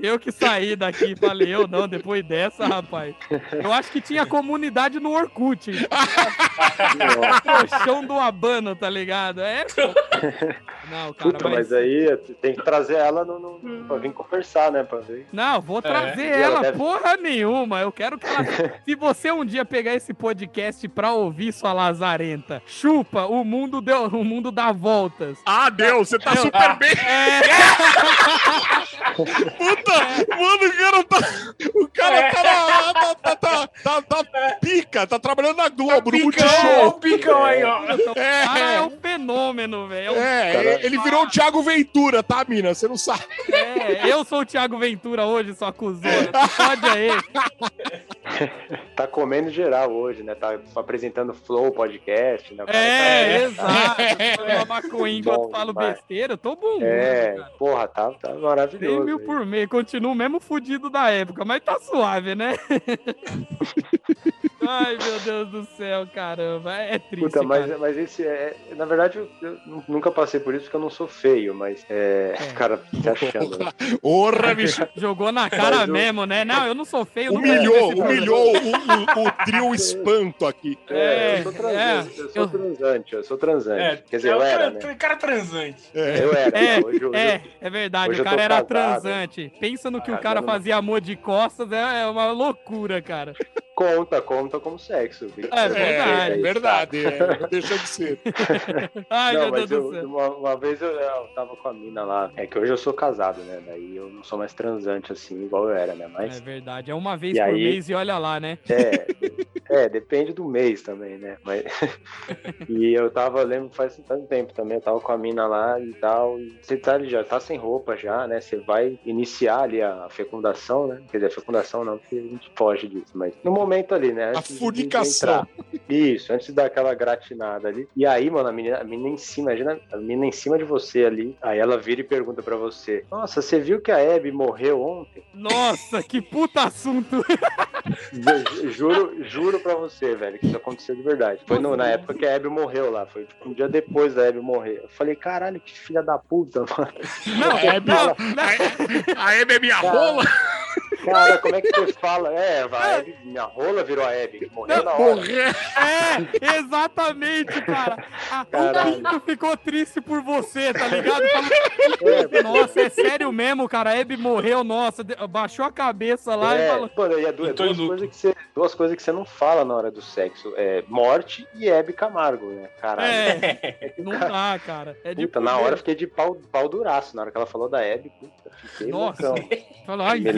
eu que saí daqui, falei, eu não, depois dessa, rapaz. Eu acho que tinha comunidade no Orkut. (laughs) O chão do Abano, tá ligado? É. Não, cara, Puta, mas. mas aí tem que trazer ela no, no, pra vir conversar, né? Pra ver. Não, vou trazer E ela ela deve- porra nenhuma. Eu quero que ela. (laughs) Se você um dia pegar esse podcast pra ouvir sua lazarenta, chupa, o mundo deu, o mundo dá voltas. Ah, Deus, você tá Eu- super bem. É, (laughs) Puta, mano, o cara tá. O cara tá, na- tá, tá, tá, tá, tá pica, tá trabalhando na Globo, no Picão, ó, Multishow. o picão aí, ó. o cara é É, um fenômeno, velho. É um é, Cara- ele virou o Thiago Ventura, tá, mina? Você não sabe. É, eu sou o Thiago Ventura hoje, sua cuzona. Pode aí. (laughs) Tá comendo geral hoje, né? Tá apresentando Flow Podcast, né? Cara É, É. exato. (laughs) Foi uma maconha enquanto falo demais. besteira. Eu tô bom. tá- É, cara. porra, tá, tá 100 maravilhoso. mil aí. por mês. Continuo mesmo fudido da época, mas tá suave, né? (laughs) Ai, meu Deus do céu, caramba. É triste, Puta, mas, cara. mas esse é. Na verdade, eu, eu nu- nunca passei por isso porque eu não sou feio, mas é. É. Cara, se achando. né? Porra, bicho. Jogou na cara Mas eu- mesmo, né? Não, eu não sou feio. Humilhou, humilhou o, o, o trio espanto aqui. É, eu sou transante, eu sou eu- transante, eu sou transante. É, Quer dizer, é eu um era, né? cara transante. É. Eu era. É, né? hoje, hoje, É, é verdade. o eu cara era casado. transante. Pensa no que o cara fazia amor de costas, é é uma loucura, cara. Conta, conta como sexo. viu? É É, verdade. é verdade, é, deixa de ser. (laughs) Ai, não, mas eu, uma, uma vez eu, eu tava com a mina lá. É que hoje eu sou casado, né? Daí eu não sou mais transante assim, igual eu era, né? É Mas verdade. É uma vez E por aí- mês e olha lá, né? é. (laughs) É, depende do mês também, né? Mas... (laughs) e eu tava, lembro, faz tanto tempo também, eu tava com a mina lá e tal. E você tá ali, já tá sem roupa já, né? Você vai iniciar ali a fecundação, né? Quer dizer, a fecundação não, porque a gente foge disso, mas no momento ali, né? A entrar. Isso, antes de dar aquela gratinada ali. E aí, mano, a menina, a menina em cima, imagina a menina em cima de você ali. Aí ela vira e pergunta pra você: Nossa, você viu que a Abby morreu ontem? Nossa, que puta assunto. (laughs) Ju- Juro, juro pra você, velho, que isso aconteceu de verdade. Foi no- na época que a Abby morreu lá, foi tipo um dia depois da Abby morrer. Eu falei, caralho, que filha da puta, (laughs) mano. Não, É, não, não. A Hebe é minha rola. Cara, como é que você fala? É, a Abby, minha rola virou a Abby, morreu na hora. É, exatamente, cara. A- (laughs) o. Pinto ficou triste por você, tá ligado? É, nossa, é sério mesmo, cara. A Hebe morreu, nossa. Baixou a cabeça lá e É, falou. mano, e é é duas, luto. coisas que você, duas coisas que você não fala na hora do sexo. É morte e Hebe Camargo, né? Caralho. É, (laughs) não dá, cara. É de Puta, na hora eu fiquei de pau, pau duraço. Na hora que ela falou da Hebe, puta, fiquei Nossa. loucão. Falou, ai, Me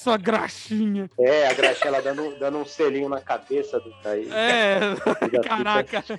sua graxinha. É, a Gracinha ela dando, dando um selinho na cabeça do aí. É, (laughs) caraca. Se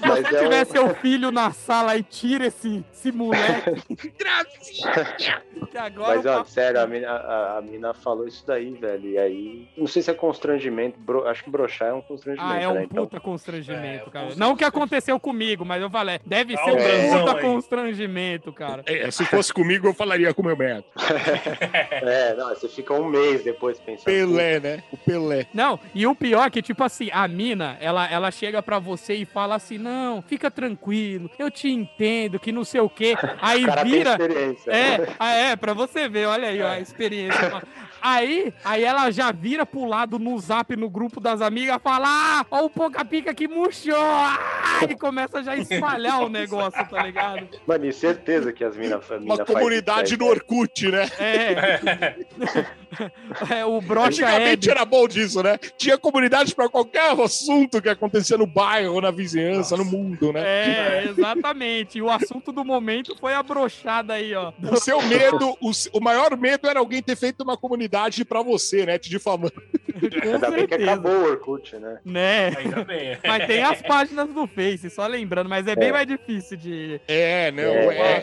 Mas você é tiver um- seu filho na sala e tira esse, esse moleque. (laughs) que agora Mas, ó, papo- sério, a mina, a, a mina falou isso daí, velho. E aí, não sei se é constrangimento. bro- acho que broxar é um constrangimento, Ah, é um né? Então, puta constrangimento, É, cara. Não que aconteceu comigo, mas eu falei, deve ser um um transão puta aí. constrangimento, cara. É, se fosse comigo, eu falaria com o meu médico. (laughs) é, não, você fica um mês depois pensando. Pelé, né? O Pelé. Não, e o pior é que, tipo assim, a mina, ela, ela chega pra você e fala assim: não, fica tranquilo, eu te entendo, que não sei o quê. (laughs) Aí O cara vira. tem experiência. É, ah, é, pra você ver, olha aí, ó, a experiência. Aí, aí ela já vira pro lado no zap, no grupo das amigas, fala, ah, ó o Poca Pica que murchou, ah, e começa já a espalhar o (laughs) negócio, tá ligado? Mano, e certeza que as minas Uma comunidade no Orkut, né? É, (laughs) (laughs) é o brocha é Antigamente era bom disso, né? Tinha comunidade pra qualquer assunto que acontecia no bairro, na vizinhança, no mundo, né? É, exatamente. E o assunto do momento foi a brochada aí, ó. O seu medo, o, o maior medo era alguém ter feito uma comunidade pra você, né? Te difamando. Com Ainda bem que acabou o Orkut, né? Né? Ainda bem. Mas tem as páginas do Face, só lembrando, mas é bem É. mais difícil de. É, não, É, é, é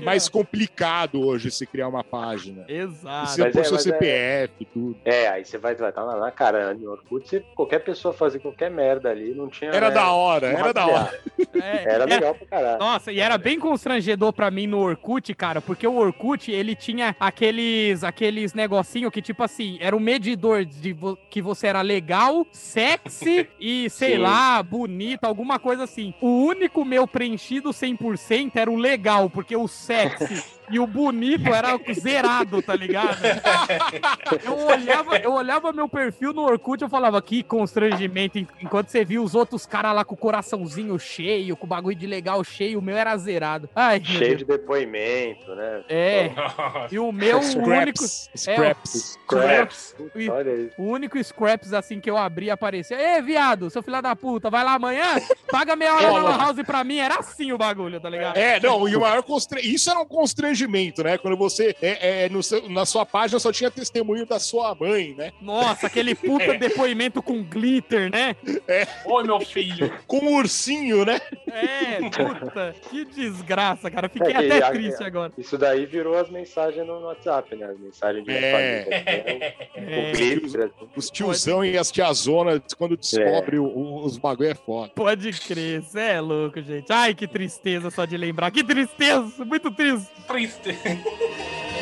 que mais a- complicado hoje se criar uma página. Exato. Você Mas pôr é, seu é- CPF e tudo. É, aí você vai estar na, na cara, no Orkut, você- qualquer pessoa fazer qualquer merda ali, não tinha. Era né, da hora, era da hora. É, (laughs) Era era- legal pra caralho. Nossa, e era bem constrangedor pra mim no Orkut, cara, porque o Orkut, ele tinha aqueles aqueles negocinho que, tipo assim, era um medidor de vo- que você era legal, sexy (laughs) e, sei Sim. lá, bonito, alguma coisa assim. O único meu preenchido 100% era o legal, porque o sexy (laughs) e o bonito era zerado, tá ligado? (laughs) Eu olhava, eu olhava meu perfil no Orkut e eu falava, que constrangimento, en- enquanto você via os outros caras lá com o coraçãozinho cheio, com o bagulho de legal cheio, o meu era zerado. Ai, Cheio de depoimento, né? É, e o meu, o único... Scraps. Scraps. Scraps. E- Puta, Olha isso. O único scraps assim que eu abri aparecia. Ê, viado, seu filho da puta, vai lá amanhã? Paga meia hora na House pra mim. Era assim o bagulho, tá ligado? É, não, e o maior constre... Isso era um constrangimento, né? Quando você, é, é, no seu- na sua página, só tinha testemunho da sua mãe, né? Nossa, aquele puta (laughs) depoimento com glitter, né? Oi, meu filho. Com um ursinho, né? É, puta, que desgraça, cara. Fiquei É até a- triste agora. Isso daí virou as mensagens no WhatsApp, né? As mensagens de É. família. É. Com glitter, assim. Os tiozão e as tiazonas, quando descobre o- o- os bagulho é foda. Pode crer, cê é louco, gente. Ai, que tristeza só de lembrar. Que tristeza, muito triste. Triste. Bom, (laughs)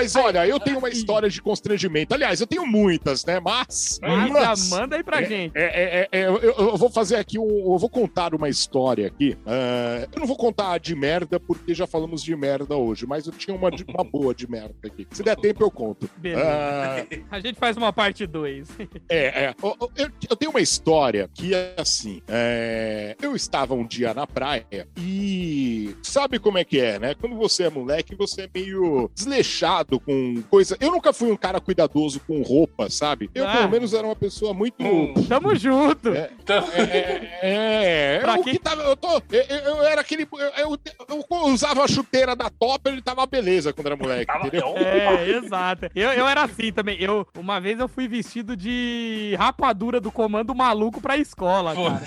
mas olha, eu tenho uma história de constrangimento. Aliás, eu tenho muitas, né? Mas. Mas mas- manda aí pra É, gente. É, é, é, eu, eu vou fazer aqui um. Eu vou contar uma história aqui. Ah, eu não vou contar a de merda, porque já falamos de merda hoje, mas eu tinha uma, de- uma (laughs) boa de merda aqui. Se der tempo, eu conto. Beleza. Ah, A gente faz uma parte 2. (laughs) é, é. Eu, eu- eu tenho uma história que é assim. é, eu estava um dia na praia e sabe como é que é, né? Quando você é moleque, você é meio desleixado cuidado com coisa. Eu nunca fui um cara cuidadoso com roupa, sabe? Eu, Ah. pelo menos, era uma pessoa muito. Hum. Tamo junto. É. Então, É, é, eu, quem- que tava, eu, tô, eu, eu- era aquele. Eu, eu- eu usava a chuteira da top, ele tava beleza quando era moleque, tava- entendeu? É, exato. Eu, eu era assim também. Eu, uma vez eu fui vestido de rapadura do comando maluco pra escola, Pô. cara.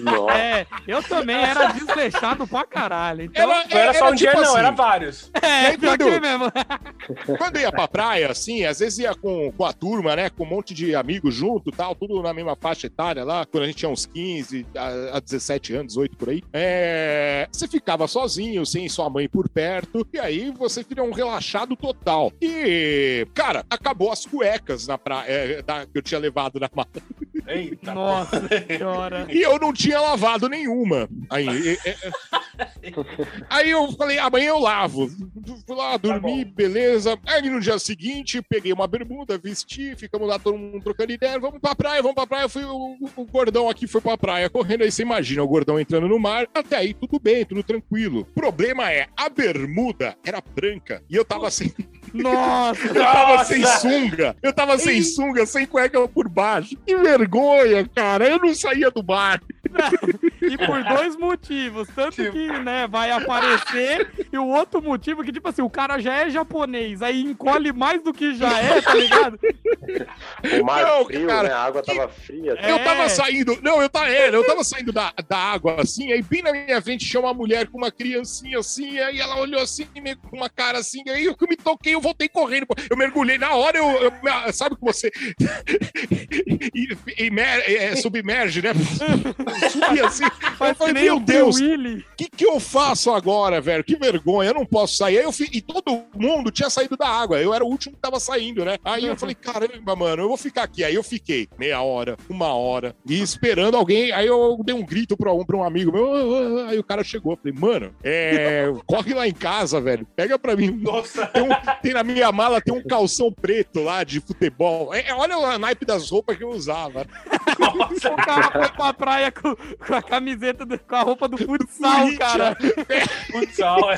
Nossa. É, eu também era desleixado pra caralho. Então, Era- não era só um dia, tipo não, assim, era vários. é, aí, pior que quando- mesmo. (laughs) Quando ia pra praia, assim, às vezes ia com, com a turma, né? Com um monte de amigos junto tal, tudo na mesma faixa etária lá, quando a gente tinha uns 15 a, a 17 anos, 18 por aí. É, você ficava sozinho, sem sua mãe por perto, e aí você vira um relaxado total. E, cara, acabou as cuecas na praia é, da- que eu tinha levado na mala. Eita, Nossa senhora. E eu não tinha lavado nenhuma. Aí, e- e- aí eu falei, amanhã eu lavo. Fui lá, dormi, bom. beleza. Aí no dia seguinte, peguei uma bermuda, vesti, ficamos lá todo mundo trocando ideia. Vamos pra praia, vamos pra praia. Eu fui, o, o gordão aqui foi pra praia correndo. Aí você imagina o gordão entrando no mar. Até aí, tudo bem, tudo tranquilo. O problema é, a bermuda era branca e eu tava sem, Nossa. eu tava Nossa! sem sunga. Eu tava sem sunga, sem cueca por baixo. Que vergonha, cara. Eu não saía do bar. E por dois motivos. Tanto Tipo- que, né, vai aparecer. E o outro motivo que, tipo assim, o cara já é japonês. Aí encolhe mais do que já é, tá ligado? O mar Não, frio, cara, né? A água tava fria. É. Eu tava saindo, não, eu tava, é, eu tava saindo da, da água assim, aí bem na minha frente tinha uma mulher com uma criancinha assim, aí ela olhou assim, meio com uma cara assim, aí eu que me toquei, eu voltei correndo, eu mergulhei na hora, eu, eu- sabe que você (laughs) imer- é, submerge, né? Subi (laughs) assim, eu Faz que falei, meu Deus, o que, que eu faço agora, velho? Que vergonha, eu não posso sair. Aí eu fi... E todo mundo tinha saído da água. Eu era o último que tava saindo, né? Aí eu falei, caramba, mano, eu vou ficar aqui. Aí eu fiquei meia hora, uma hora, e esperando alguém. Aí eu dei um grito pra um, pra um amigo meu. Aí o cara chegou. Eu falei, mano, é... corre lá em casa, velho. Pega pra mim. Nossa. Tem, um- tem na minha mala, tem um calção preto lá de futebol. É, olha o naipe das roupas que eu usava. O cara foi pra praia com, com a camiseta, do- com a roupa do futsal, Corinthians. cara. (laughs) Futsal, é.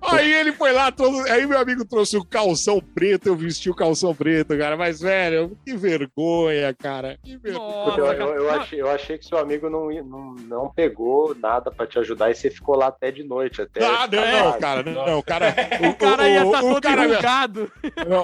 Aí ele foi lá, trouxe- aí meu amigo trouxe o calção preto, eu vesti o calção preto, cara. Mas, velho, que vergonha, cara. Que vergonha. Nossa, Eu, cara. eu, eu achei, eu achei que seu amigo não, não, não pegou nada pra te ajudar e você ficou lá até de noite. Até Ah, não, É. não, cara, não, não, o cara. (laughs) O cara ia estar o todo cara me-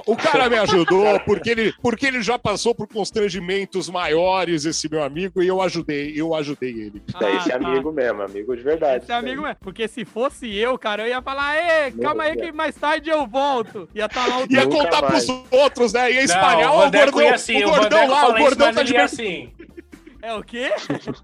o cara me ajudou porque ele, porque ele já passou por constrangimentos maiores, esse meu amigo, e eu ajudei, eu ajudei ele. Ah, esse tá. amigo mesmo, amigo de verdade. Esse amigo é. Porque se fosse eu, cara, eu ia falar, Meu calma aí que mais tarde eu volto. Ia estar lá o Ia contar mais. pros outros, né? Ia espalhar Não, o o Vandeco gordão, ia assim, o o gordão lá, o gordão tá de ver- assim. (laughs) É o quê?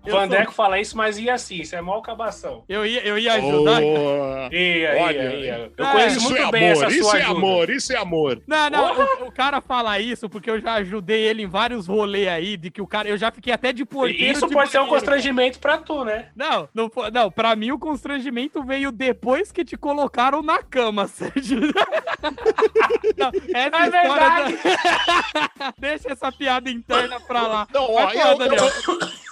O Vandeco fala isso, mas ia assim, isso é mó cabação. eu, ia, eu ia ajudar. Oh, Ia, Olha, ia, ia. Eu é, conheço isso muito é bem amor, essa isso é ajuda. amor, isso é amor. Não, não, o, o cara fala isso porque eu já ajudei ele em vários rolês aí, de que o cara, eu já fiquei até de porteiro Isso de pode ser um constrangimento pra tu, né? Não, não, foi- não, pra mim o constrangimento veio depois que te colocaram na cama, (laughs) Sérgio. Não, essa É história da- (laughs) Deixa essa piada interna pra lá. Não, ó, eu-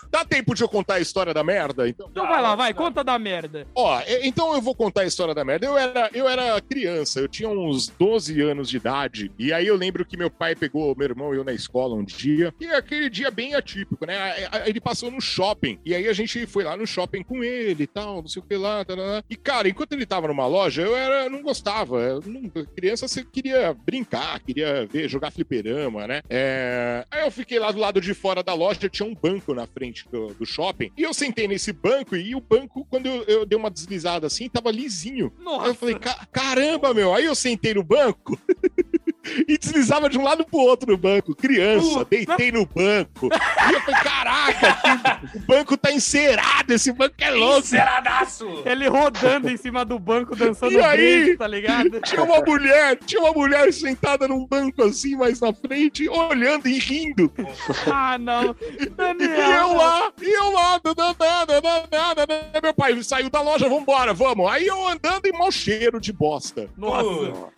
Dá tempo de eu contar a história da merda? Então, Então vai lá, vai, conta da merda. ó, então eu vou contar a história da merda. Eu era, eu era criança, eu tinha uns 12 anos de idade, e aí eu lembro que meu pai pegou meu irmão e eu na escola um dia, e aquele dia bem atípico, né? Ele passou no shopping, e aí a gente foi lá no shopping com ele e tal, não sei o que lá, tarará. e cara, enquanto ele tava numa loja, eu era, não gostava, não- criança você queria brincar, queria ver, jogar fliperama, né? É, Aí eu fiquei lá do lado de fora da loja, tinha um banco na frente do, do shopping, e eu sentei nesse banco, e o banco, quando eu, eu dei uma deslizada assim, tava lisinho. Aí eu Nossa. falei, "Ca- caramba, meu. Aí eu sentei no banco (laughs) e deslizava de um lado pro outro no banco. Criança, Puta. deitei no banco. E eu falei, caraca, o banco tá encerado, esse banco é louco. Enceradaço! Ele rodando em cima do banco, dançando E aí? break, tá ligado? Tinha uma mulher, tinha uma mulher sentada num banco assim, mais na frente, olhando e rindo. Ah, não. E Daniel. eu lá, e eu lá, dananana, meu pai saiu da loja, vambora, vamos. Aí eu andando em mau cheiro de bosta. Nossa.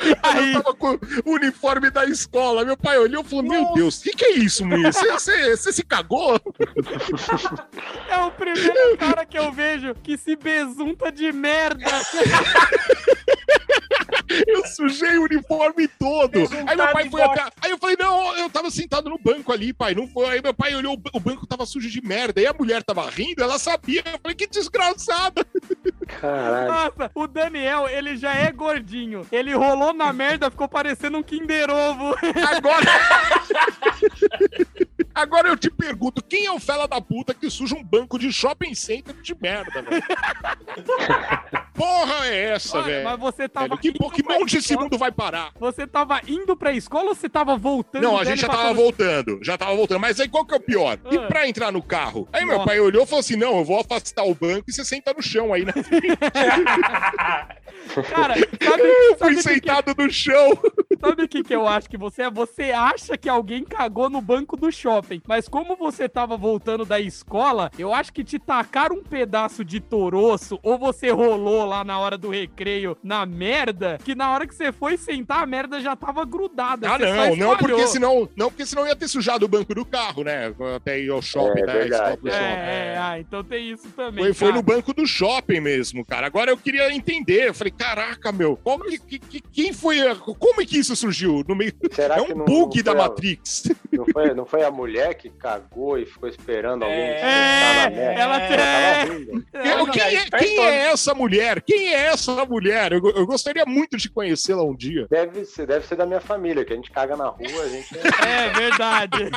Eu Aí, tava com o uniforme da escola. Meu pai olhou e falou: Meu Deus, o que, que é isso, menino? Você se cagou? (laughs) é o primeiro cara que eu vejo que se besunta de merda. (laughs) Eu sujei o uniforme todo. Um Aí meu pai foi até. Aí eu falei, não, eu tava sentado no banco ali, pai. Não foi. Aí meu pai olhou, o banco tava sujo de merda. Aí a mulher tava rindo, ela sabia. Eu falei, que desgraçada. Caralho. Nossa, o Daniel, ele já é gordinho. Ele rolou na merda, ficou parecendo um Kinder Ovo. Agora. (laughs) (laughs) Agora eu te pergunto, quem é o fela da puta que suja um banco de shopping center de merda, velho? (laughs) Porra é essa, Olha, velho? Mas você tava Velho, Que, indo que onde esse mundo vai parar? Você tava indo pra escola ou você tava voltando? Não, a gente já tava voltando, já tava voltando. Mas aí qual que é o pior? E Ah. pra entrar no carro? Aí meu Nossa. pai olhou e falou assim: não, eu vou afastar o banco e você senta no chão aí, né? (laughs) Cara, sabe, (laughs) Eu fui o que, que, sentado no chão. (laughs) sabe o que, que eu acho que você é? Você acha que alguém cagou no banco do shopping. Mas como você tava voltando da escola, eu acho que te tacaram um pedaço de toroço ou você rolou lá na hora do recreio na merda, que na hora que você foi sentar, a merda já tava grudada. Ah, não, não, porque senão, não, porque senão ia ter sujado o banco do carro, né? Até ir ao shopping, É né? verdade, É, shopping. é, ah, então tem isso também. Foi, foi no banco do shopping mesmo, cara. Agora eu queria entender. Eu falei, caraca, meu, qual que, que- que- quem foi. a- Como é que isso surgiu? No meio... Será É que um não, bug não da a- Matrix. Não foi, não foi a mulher que cagou e ficou esperando alguém É, sentar na merda? ela É. É, Eu- não, quem, é, espertona. quem é essa mulher? Quem é essa mulher? Eu, eu gostaria muito de conhecê-la um dia. Deve ser, deve ser da minha família, que a gente caga na rua, a gente (laughs) É verdade. (laughs)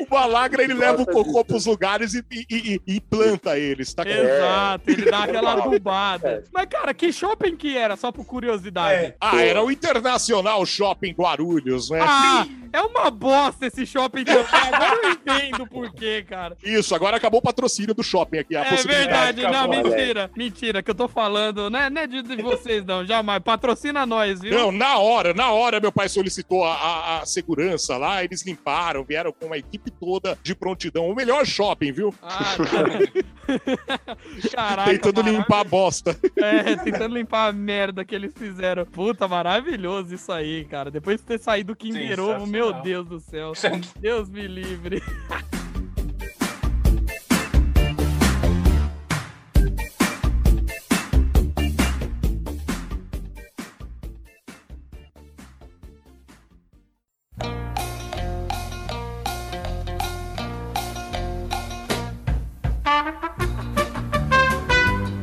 O Balagra, ele leva o cocô disso. pros lugares e, e- e- e planta eles, tá? Exato, ele dá aquela Normal. adubada. É. Mas, cara, que shopping que era? Só por curiosidade. É. Ah, era o Internacional Shopping Guarulhos, né? Ah, é uma bosta esse shopping também. Agora eu entendo por quê, cara. Isso, agora acabou o patrocínio do shopping aqui. A É verdade, não, mentira. Mentira, que eu tô falando, né? Não é de, de vocês, não, jamais. Patrocina nós, viu? Não, na hora, na hora meu pai solicitou a, a- a segurança lá, eles limparam, vieram com uma equipe toda de prontidão. O melhor shopping, viu? Ah. (laughs) Caraca, Tentando limpar a bosta. É, tentando limpar a merda que eles fizeram. Puta, maravilhoso isso aí, cara. Depois de ter saído do Kinder Ovo, meu. Deus do céu. Deus me livre. (laughs)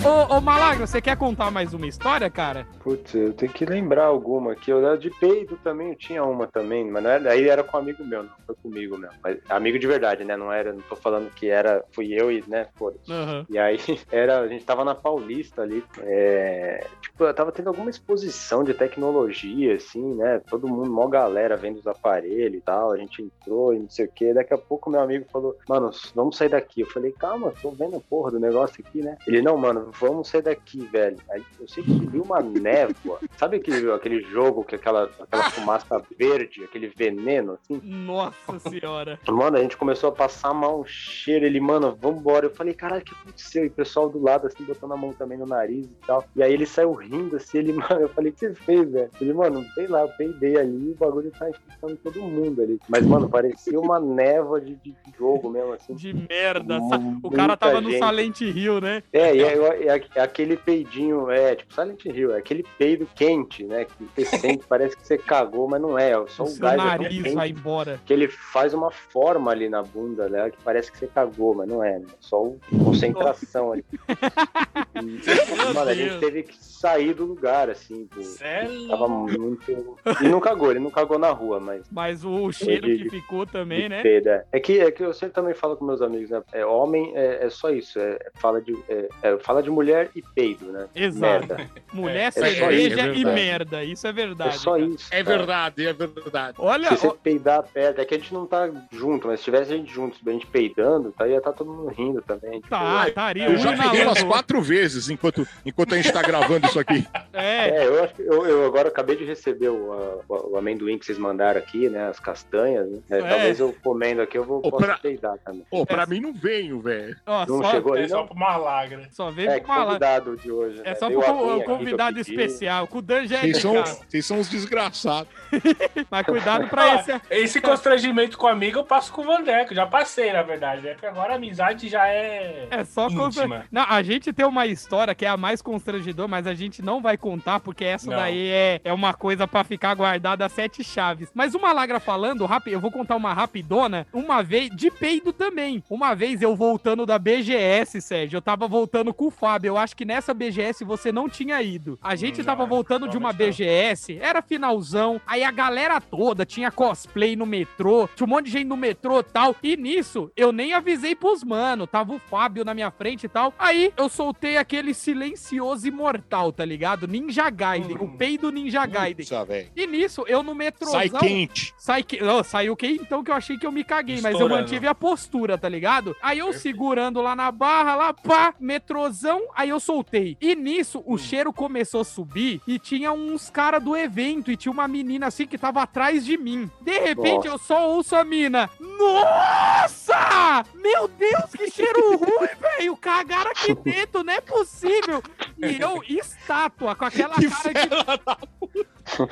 Ô, ô Malagra, você quer contar mais uma história, cara? Putz, eu tenho que lembrar alguma aqui. Eu era de peido também, eu tinha uma também, mas não era, aí era com um amigo meu, não foi comigo mesmo. Mas amigo de verdade, né? Não era, não tô falando que era, fui eu e, né, foda-se. Aham. E aí, (laughs) era, a gente tava na Paulista ali, é, tipo, eu tava tendo alguma exposição de tecnologia, assim, né? Todo mundo, mó galera vendo os aparelhos e tal, a gente entrou e não sei o que. Daqui a pouco meu amigo falou, mano, vamos sair daqui. Eu falei, calma, tô vendo a porra do negócio aqui, né? Ele, não, mano, vamos sair daqui, velho. Aí eu sei que subiu uma névoa. Sabe aquele, aquele jogo que aquela, aquela fumaça verde, aquele veneno, assim? Nossa senhora. Mano, a gente começou a passar mal um cheiro. Ele, mano, vambora. Eu falei, caralho, o que aconteceu? E o pessoal do lado, assim, botando a mão também no nariz e tal. E aí ele saiu rindo, assim. Ele, (laughs) mano, eu falei, o que você fez, velho? Ele, mano, sei lá, eu peidei ali e o bagulho tá infectando todo mundo ali. Mas, mano, parecia uma névoa de, de jogo mesmo, assim. De merda. O cara tava no gente. Silent Hill, né? É, e é, é- é aquele peidinho, é, tipo Silent Hill, é aquele peido quente, né? Que você (laughs) sente, parece que você cagou, mas não é, é só O o gás é nariz quente vai embora. que ele faz uma forma ali na bunda, né? Que parece que você cagou, mas não é, né? Só o- concentração ali. (laughs) E, mano, a gente teve que sair do lugar, assim, pô. Sério? Tava muito. E não cagou, ele não cagou na rua, mas. Mas o cheiro que ficou também, de né? peido, é. É que, é que eu sempre também falo com meus amigos, né? É, homem é, é só isso. É, é fala, de, é, é, fala de mulher e peido, né? Exato. Merda. (laughs) Mulher, É, cerveja é e verdade. merda. Isso é verdade. É só cara. isso. É cara. verdade, é verdade. Olha, Se você ó, peidar perto, é que a gente não tá junto, mas se tivesse a gente juntos, a gente peidando, tá, ia tá todo mundo rindo também. Tipo, tá, estaria Eu um já peguei umas quatro vezes enquanto, enquanto a gente tá gravando isso aqui. (laughs) É, É, eu acho que eu, eu agora acabei de receber o, a- o- o amendoim que vocês mandaram aqui, né? As castanhas, né? É, É. Talvez eu comendo aqui eu vou Ô, posso pra- peidar também. Pô, pra mim não venho, velho. Não só, chegou É aí, só não? pro malagra. só veio É, convidado de hoje. É né? só Veio pro a aguinha co- aqui que eu convidado especial. Com o Dan já é Vocês são, vocês são uns desgraçados. (laughs) Mas cuidado pra esse. Esse constrangimento com amigo eu passo com o Vandeco. Já passei, na verdade. né? Porque agora a amizade já é. É só contra... Não, a gente tem uma história que é a mais constrangedora, mas a gente não vai contar, porque essa Não. daí é, é uma coisa pra ficar guardada a sete chaves. Mas uma lagra falando, rapi... eu vou contar uma rapidona, uma vez, de peido também. Uma vez eu voltando da BGS, Sérgio, eu tava voltando com o Fábio. Eu acho que nessa BGS você não tinha ido. A gente Não, tava voltando de uma BGS, era finalzão, aí a galera toda tinha cosplay no metrô, tinha um monte de gente no metrô e tal. E nisso, eu nem avisei pros mano, tava o Fábio na minha frente e tal. Aí eu soltei aquele silencioso imortal, tá ligado? Ninja Gaiden, Hum. o peido Ninja Gaiden. Velho. E nisso, eu no metrôzão... Sai quente. Sai que... Não, saiu que então que eu achei que eu me caguei, mas eu Estourando. mantive a postura, tá ligado? Aí eu segurando lá na barra, lá, pá, metrozão, aí eu soltei. E nisso, o cheiro começou a subir e tinha uns cara do evento e tinha uma menina assim que tava atrás de mim. De repente, Nossa. eu só ouço a mina. Nossa! Meu Deus, que cheiro (laughs) ruim, velho! Cagaram aqui dentro, não é possível! E eu, estátua, com aquela Que cara de...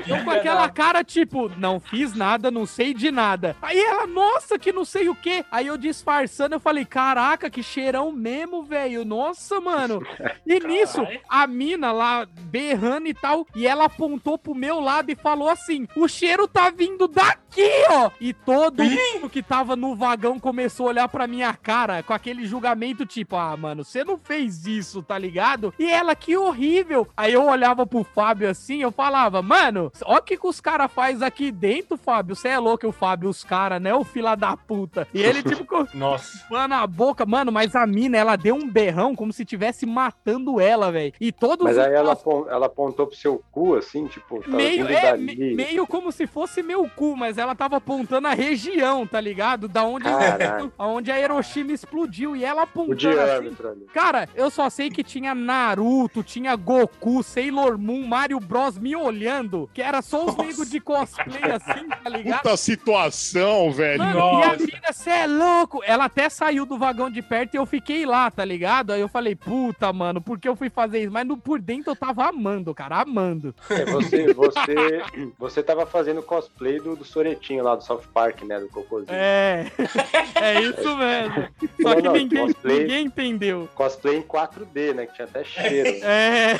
Eu com aquela cara, tipo, não fiz nada, não sei de nada. Aí ela, nossa, que não sei o quê. Aí eu disfarçando, eu falei, caraca, que cheirão mesmo, velho. Nossa, mano. (laughs) E nisso, a mina lá berrando e tal, e ela apontou pro meu lado e falou assim: o cheiro tá vindo daqui, ó. E todo mundo que tava no vagão começou a olhar pra minha cara com aquele julgamento, tipo, ah, mano, você não fez isso, tá ligado? E ela, que horrível. Aí eu olhava pro Fábio assim, eu falava, mano, ó o que, que os caras faz aqui dentro, Fábio. Você é louco, o Fábio, os caras, né? O fila da puta. E ele, (laughs) tipo, com Nossa. Mano, a boca, mano, mas a mina, ela deu um berrão como se tivesse matando ela, velho. E todos Mas os aí ela, apon- ela apontou pro seu cu, assim, tipo, tava meio, vindo é, dali. me- meio como se fosse meu cu, mas ela tava apontando a região, tá ligado? Da onde, (laughs) aonde a Hiroshima explodiu. E ela apontando assim. Cara, eu só sei que tinha Naruto, tinha Goku, Sailor Moon, Mario Bros me olhando, que era só os negros de cosplay assim, tá ligado? Puta situação, velho. Mano, e a Nossa. mina, cê é louco? Ela até saiu do vagão de perto e eu fiquei lá, tá ligado? Aí eu falei, puta, mano, por que eu fui fazer isso? Mas no, por dentro eu tava amando, cara, amando. É, você, você, você tava fazendo cosplay do, do Soretinho lá do South Park, né? Do Cocôzinho. É, (laughs) é isso mesmo. Só Não, que não, ninguém, cosplay. ninguém entendeu. Cosplay em 4D, né? Que tinha até cheiro. É,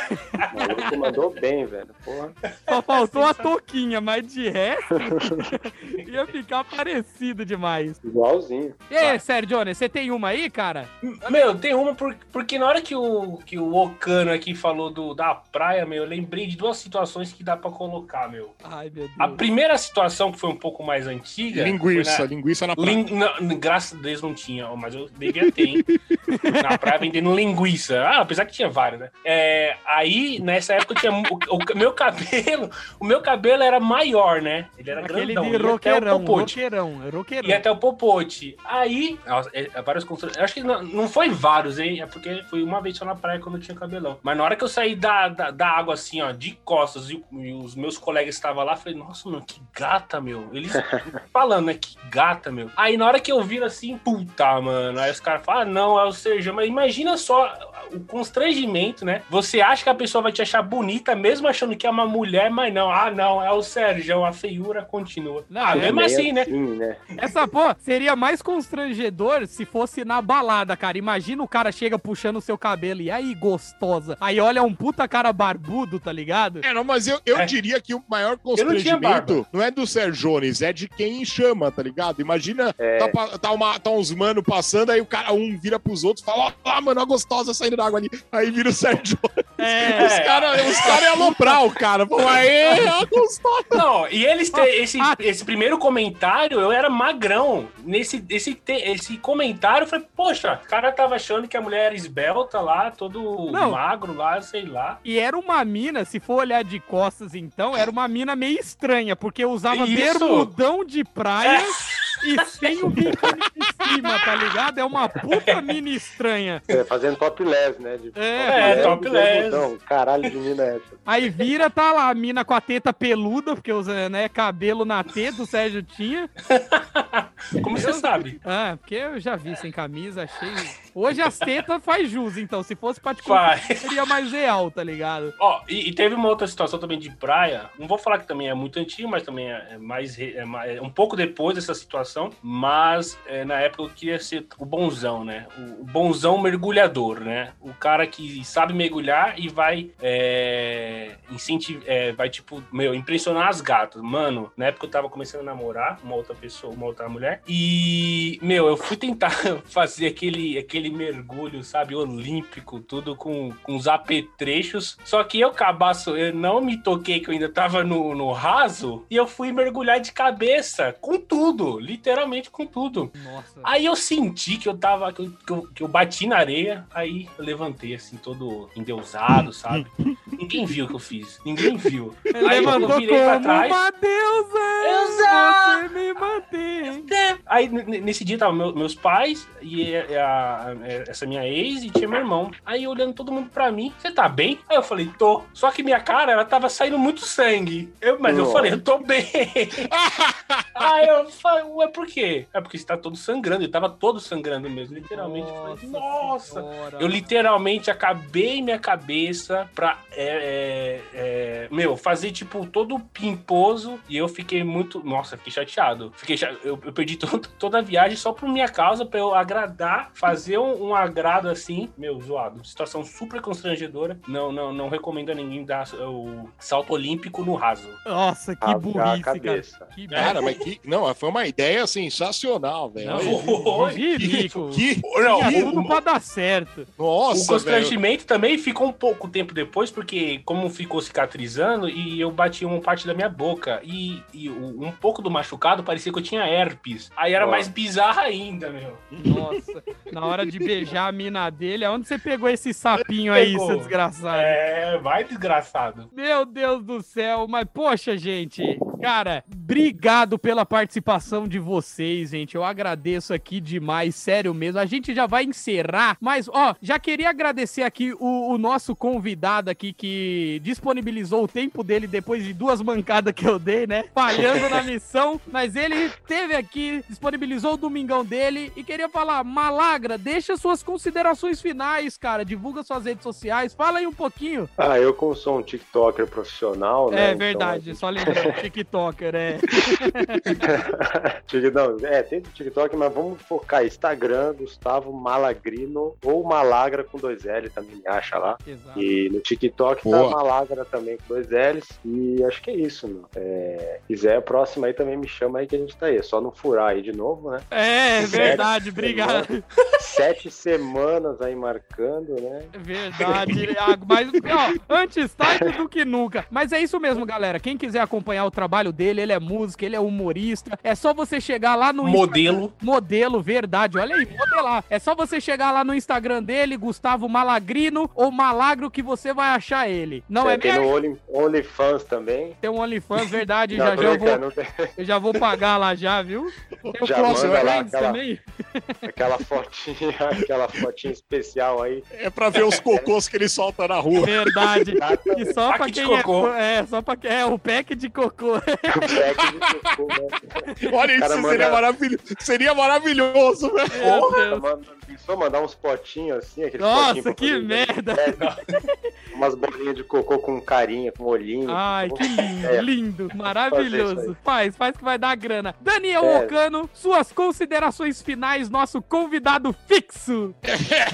O maluco mandou bem, velho. Porra. só faltou a touquinha, mas de resto (laughs) ia ficar parecido demais. Igualzinho. E aí, Sérgio Jones, você tem uma aí, cara? Meu, tem uma por- porque na hora que o, que o Okano aqui falou do, da praia, meu, eu lembrei de duas situações que dá pra colocar, meu. Ai, meu Deus. A primeira situação, que foi um pouco mais antiga. Linguiça, na- linguiça na praia. Lin- não, graças a Deus não tinha, mas eu devia ter, hein? (laughs) Na praia vendendo linguiça. Ah, apesar que tinha vários, né? É, aí, nessa época, eu tinha o, o meu cabelo. O meu cabelo era maior, né? Ele era Aquele grandão. de ia até o roqueirão, popote. roqueirão, roqueirão. E até o popote. Aí, nossa, é, é vários constru- eu Acho que não, não foi vários, hein? É porque foi uma vez só na praia quando eu tinha cabelão. Mas na hora que eu saí da, da, da água, assim, ó, de costas, e, e os meus colegas estavam lá, falei, nossa, mano, que gata, meu. Eles (laughs) falando, né? Que gata, meu. Aí na hora que eu viro assim, puta, mano. Aí os caras falam, ah, não, é o Sérgio. Mas imagina só o constrangimento, né? Você acha que a pessoa vai te achar bonita, mesmo achando que é uma mulher, mas não. Ah, não, é o Sérgio, a feiura continua. Não, ah, é mesmo assim, né? né? Essa, pô, seria mais constrangedor se fosse na balada, cara. Imagina o cara chega puxando o seu cabelo e aí, gostosa. Aí olha um puta cara barbudo, tá ligado? É, não, mas eu, eu É. diria que o maior não constrangimento não, é do Sérgio Jones, é de quem chama, tá ligado? Imagina, É. tá, tá, uma, tá uns mano passando, aí o cara, um vira pros outros e fala, ó mano, a gostosa saindo da água ali. Aí vira o Sérgio Jones. É. Os caras os cara iam aloprar o cara. Pô, aê. (laughs) Não, e eles te, esse, Ah. esse primeiro comentário, eu era magrão. Nesse esse, esse comentário, eu falei, poxa, o cara tava achando que a mulher era esbelta lá, todo Não. magro lá, sei lá. E era uma mina, se for olhar de costas então, era uma mina meio estranha, porque usava Isso. bermudão de praia e sem o biquíni em cima, tá ligado? É uma puta mina estranha. É, fazendo topless, né? De, É, É, topless. bermudão. Caralho de mina é essa. Aí vira, tá lá, a mina com a teta peluda, porque usa, né, cabelo na teta, o Sérgio tinha. (laughs) Como você sabe? Ah, porque eu já vi sem camisa, achei Hoje as tetas faz jus, então. Se fosse pra te (laughs) seria mais real, tá ligado? Ó, e, e teve uma outra situação também de praia. Não vou falar que também é muito antigo, mas também é, é mais, é mais- é um pouco depois dessa situação. Mas é, na época eu queria ser o bonzão, né? O, o bonzão mergulhador, né? O cara que sabe mergulhar e vai é, incentivar, vai tipo, meu, impressionar as gatas. Mano, na época eu tava começando a namorar uma outra pessoa, uma outra mulher. E, meu, eu fui tentar (laughs) fazer aquele, aquele mergulho, sabe, olímpico, tudo com, com os apetrechos. Só que eu, cabaço, eu não me toquei que eu ainda tava no, no raso e eu fui mergulhar de cabeça, com tudo, literalmente com tudo. Nossa. Aí eu senti que eu tava, que eu, que eu, que eu bati na areia, aí eu levantei assim, todo endeusado, sabe? (laughs) Ninguém viu o que eu fiz, ninguém viu. (laughs) Ele Aí eu levantou virei pra trás. uma deusa! Exato! Você me mantém! Aí n- n- nesse dia tava meu- meus pais e a- a- a- essa minha ex e tinha meu irmão. Aí olhando todo mundo pra mim, você tá bem? Aí eu falei, tô. Só que minha cara, ela tava saindo muito sangue. Eu, mas eu Nossa. falei, eu tô bem. (laughs) Aí eu falei, ué, por quê? É porque você tá todo sangrando. Ele tava todo sangrando mesmo, literalmente. Eu falei, nossa. Eu literalmente acabei minha cabeça pra, é, é, é, meu, fazer, tipo, todo pimposo e eu fiquei muito, nossa, fiquei chateado. Fiquei cha- eu, eu perdi (laughs) todo- toda a viagem só por minha causa, pra eu agradar, fazer um, um agrado assim, meu, zoado. Situação super constrangedora. Não, não, não recomendo a ninguém dar o salto olímpico no raso. Nossa, que burrice, cara. cabeça. Que Cara, mas que. Não, foi uma ideia sensacional, velho. Ridículo. Que. Não, o- tudo pra dar certo. Nossa, o velho. constrangimento também ficou um pouco tempo depois, porque como ficou cicatrizando e eu bati uma parte da minha boca e, e um pouco do machucado parecia que eu tinha herpes. Aí era Ó. mais bizarro ainda, meu. Nossa, na hora de beijar a mina dele, aonde você pegou esse sapinho aí, Pegou. seu desgraçado? É, vai desgraçado. Meu Deus do céu, mas poxa, gente, cara, obrigado pela participação de vocês, gente. Eu agradeço aqui demais, sério mesmo. A gente já vai encerrar, mas ó, já queria agradecer aqui o, o nosso convidado aqui que disponibilizou o tempo dele depois de duas mancadas que eu dei, né? Falhando na missão, mas ele teve aqui, disponibilizou o domingão dele e queria falar, Malagra, deixa suas considerações finais, cara. Divulga suas redes sociais, fala aí um pouquinho. Ah, eu como sou um TikToker profissional, né? É então verdade, só lembrando, (laughs) TikToker, (laughs) é. Não, é, tem do TikTok, mas vamos focar Instagram, Gustavo Malagrino ou Malagra com dois L também me acha lá. Exato. E no TikTok Boa. tá Malagra também com dois L's. E acho que é isso, meu. É, quiser, a próxima aí também me chama aí que a gente tá aí. É só não furar aí de novo, né? É, Sério? verdade, obrigado. Sete semanas aí marcando, né? É Verdade, Iago. Mas, ó, antes tarde do que nunca. Mas é isso mesmo, galera. Quem quiser acompanhar o trabalho dele, ele é músico, ele é humorista. É só você chegar lá no Modelo. Modelo, verdade. Olha aí, modelar. É só você chegar lá no Instagram dele, Gustavo Malagrino ou Malagro, que você vai achar ele. Não é tem mesmo? no Only- OnlyFans também. Tem um OnlyFans, verdade. (laughs) Não, já já eu vou, tem eu já vou pagar lá já, viu? Tem o Já lá Friends aquela- também. aquela fotinha, (laughs) aquela fotinha especial aí. É pra ver os cocôs que ele solta na rua. Verdade. E só Pack pra de quem é, é, só pra quem é o pack de cocô. Olha, isso seria, maravilhoso. seria maravilhoso, velho. Porra, mano, só mandar uns potinhos assim, aqueles potinhos Nossa, pra que merda. É, (laughs) umas bolinhas de cocô com carinha, com olhinho. Ai, que lindo, É. lindo, maravilhoso. Faz, faz que vai dar grana. Daniel É. Ocano, suas considerações finais, nosso convidado fixo.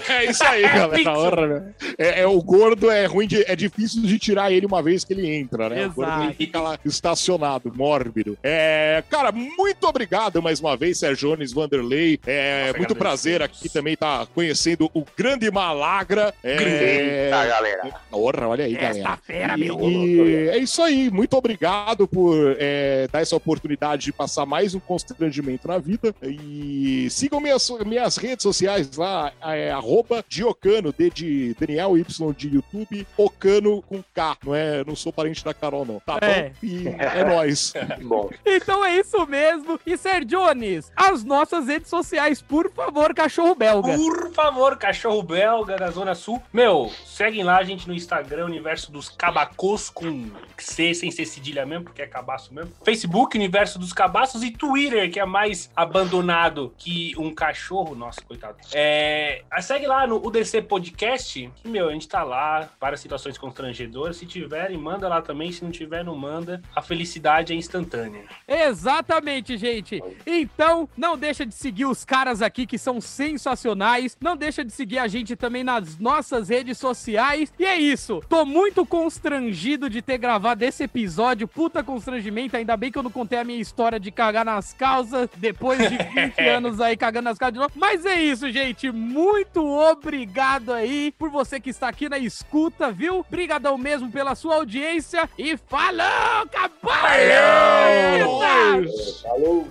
É isso aí, (laughs) galera. Porra, né? É, é, o gordo é ruim, de, é difícil de tirar ele uma vez que ele entra, né? O gordo Exato. ele fica lá estacionado, mórbido. É, cara, muito obrigado mais uma vez, Sergiones Vanderlei. É Nossa, muito prazer aqui também estar conhecendo o grande Malagra. É, Eita, galera. Porra, olha aí, galera. E, meu. e é isso aí, muito obrigado por é, dar essa oportunidade de passar mais um constrangimento na vida. E sigam minhas, minhas redes sociais lá, é arroba Diocano, D de Daniel Y de YouTube, Ocano com K, não é? Não sou parente da Carol, não. Tá É. bom? E é nóis. (laughs) Bom, Então é isso mesmo. E Ser Jones, as nossas redes sociais, por favor, cachorro belga. Belga. Por favor, cachorro belga da Zona Sul. Meu, seguem lá a gente no Instagram, Universo dos Cabacos, com C, sem ser cedilha mesmo, porque é cabaço mesmo. Facebook, Universo dos Cabaços e Twitter, que é mais abandonado que um cachorro. Nossa, coitado. É, segue lá no UDC Podcast, que, meu, a gente tá lá, várias situações constrangedoras. Se tiverem, manda lá também. Se não tiver, não manda. A felicidade é instantânea. Exatamente, gente. Então, não deixa de seguir os caras aqui que são sensacionais. Não deixa de seguir a gente também nas nossas redes sociais. E é isso. Tô muito constrangido de ter gravado esse episódio. Puta constrangimento. Ainda bem que eu não contei a minha história de cagar nas calças depois de 20 (laughs) anos aí cagando nas calças de novo. Mas é isso, gente. Muito obrigado aí por você que está aqui na escuta, viu? Obrigadão mesmo pela sua audiência. E falou! Acabou! Falou! Falou!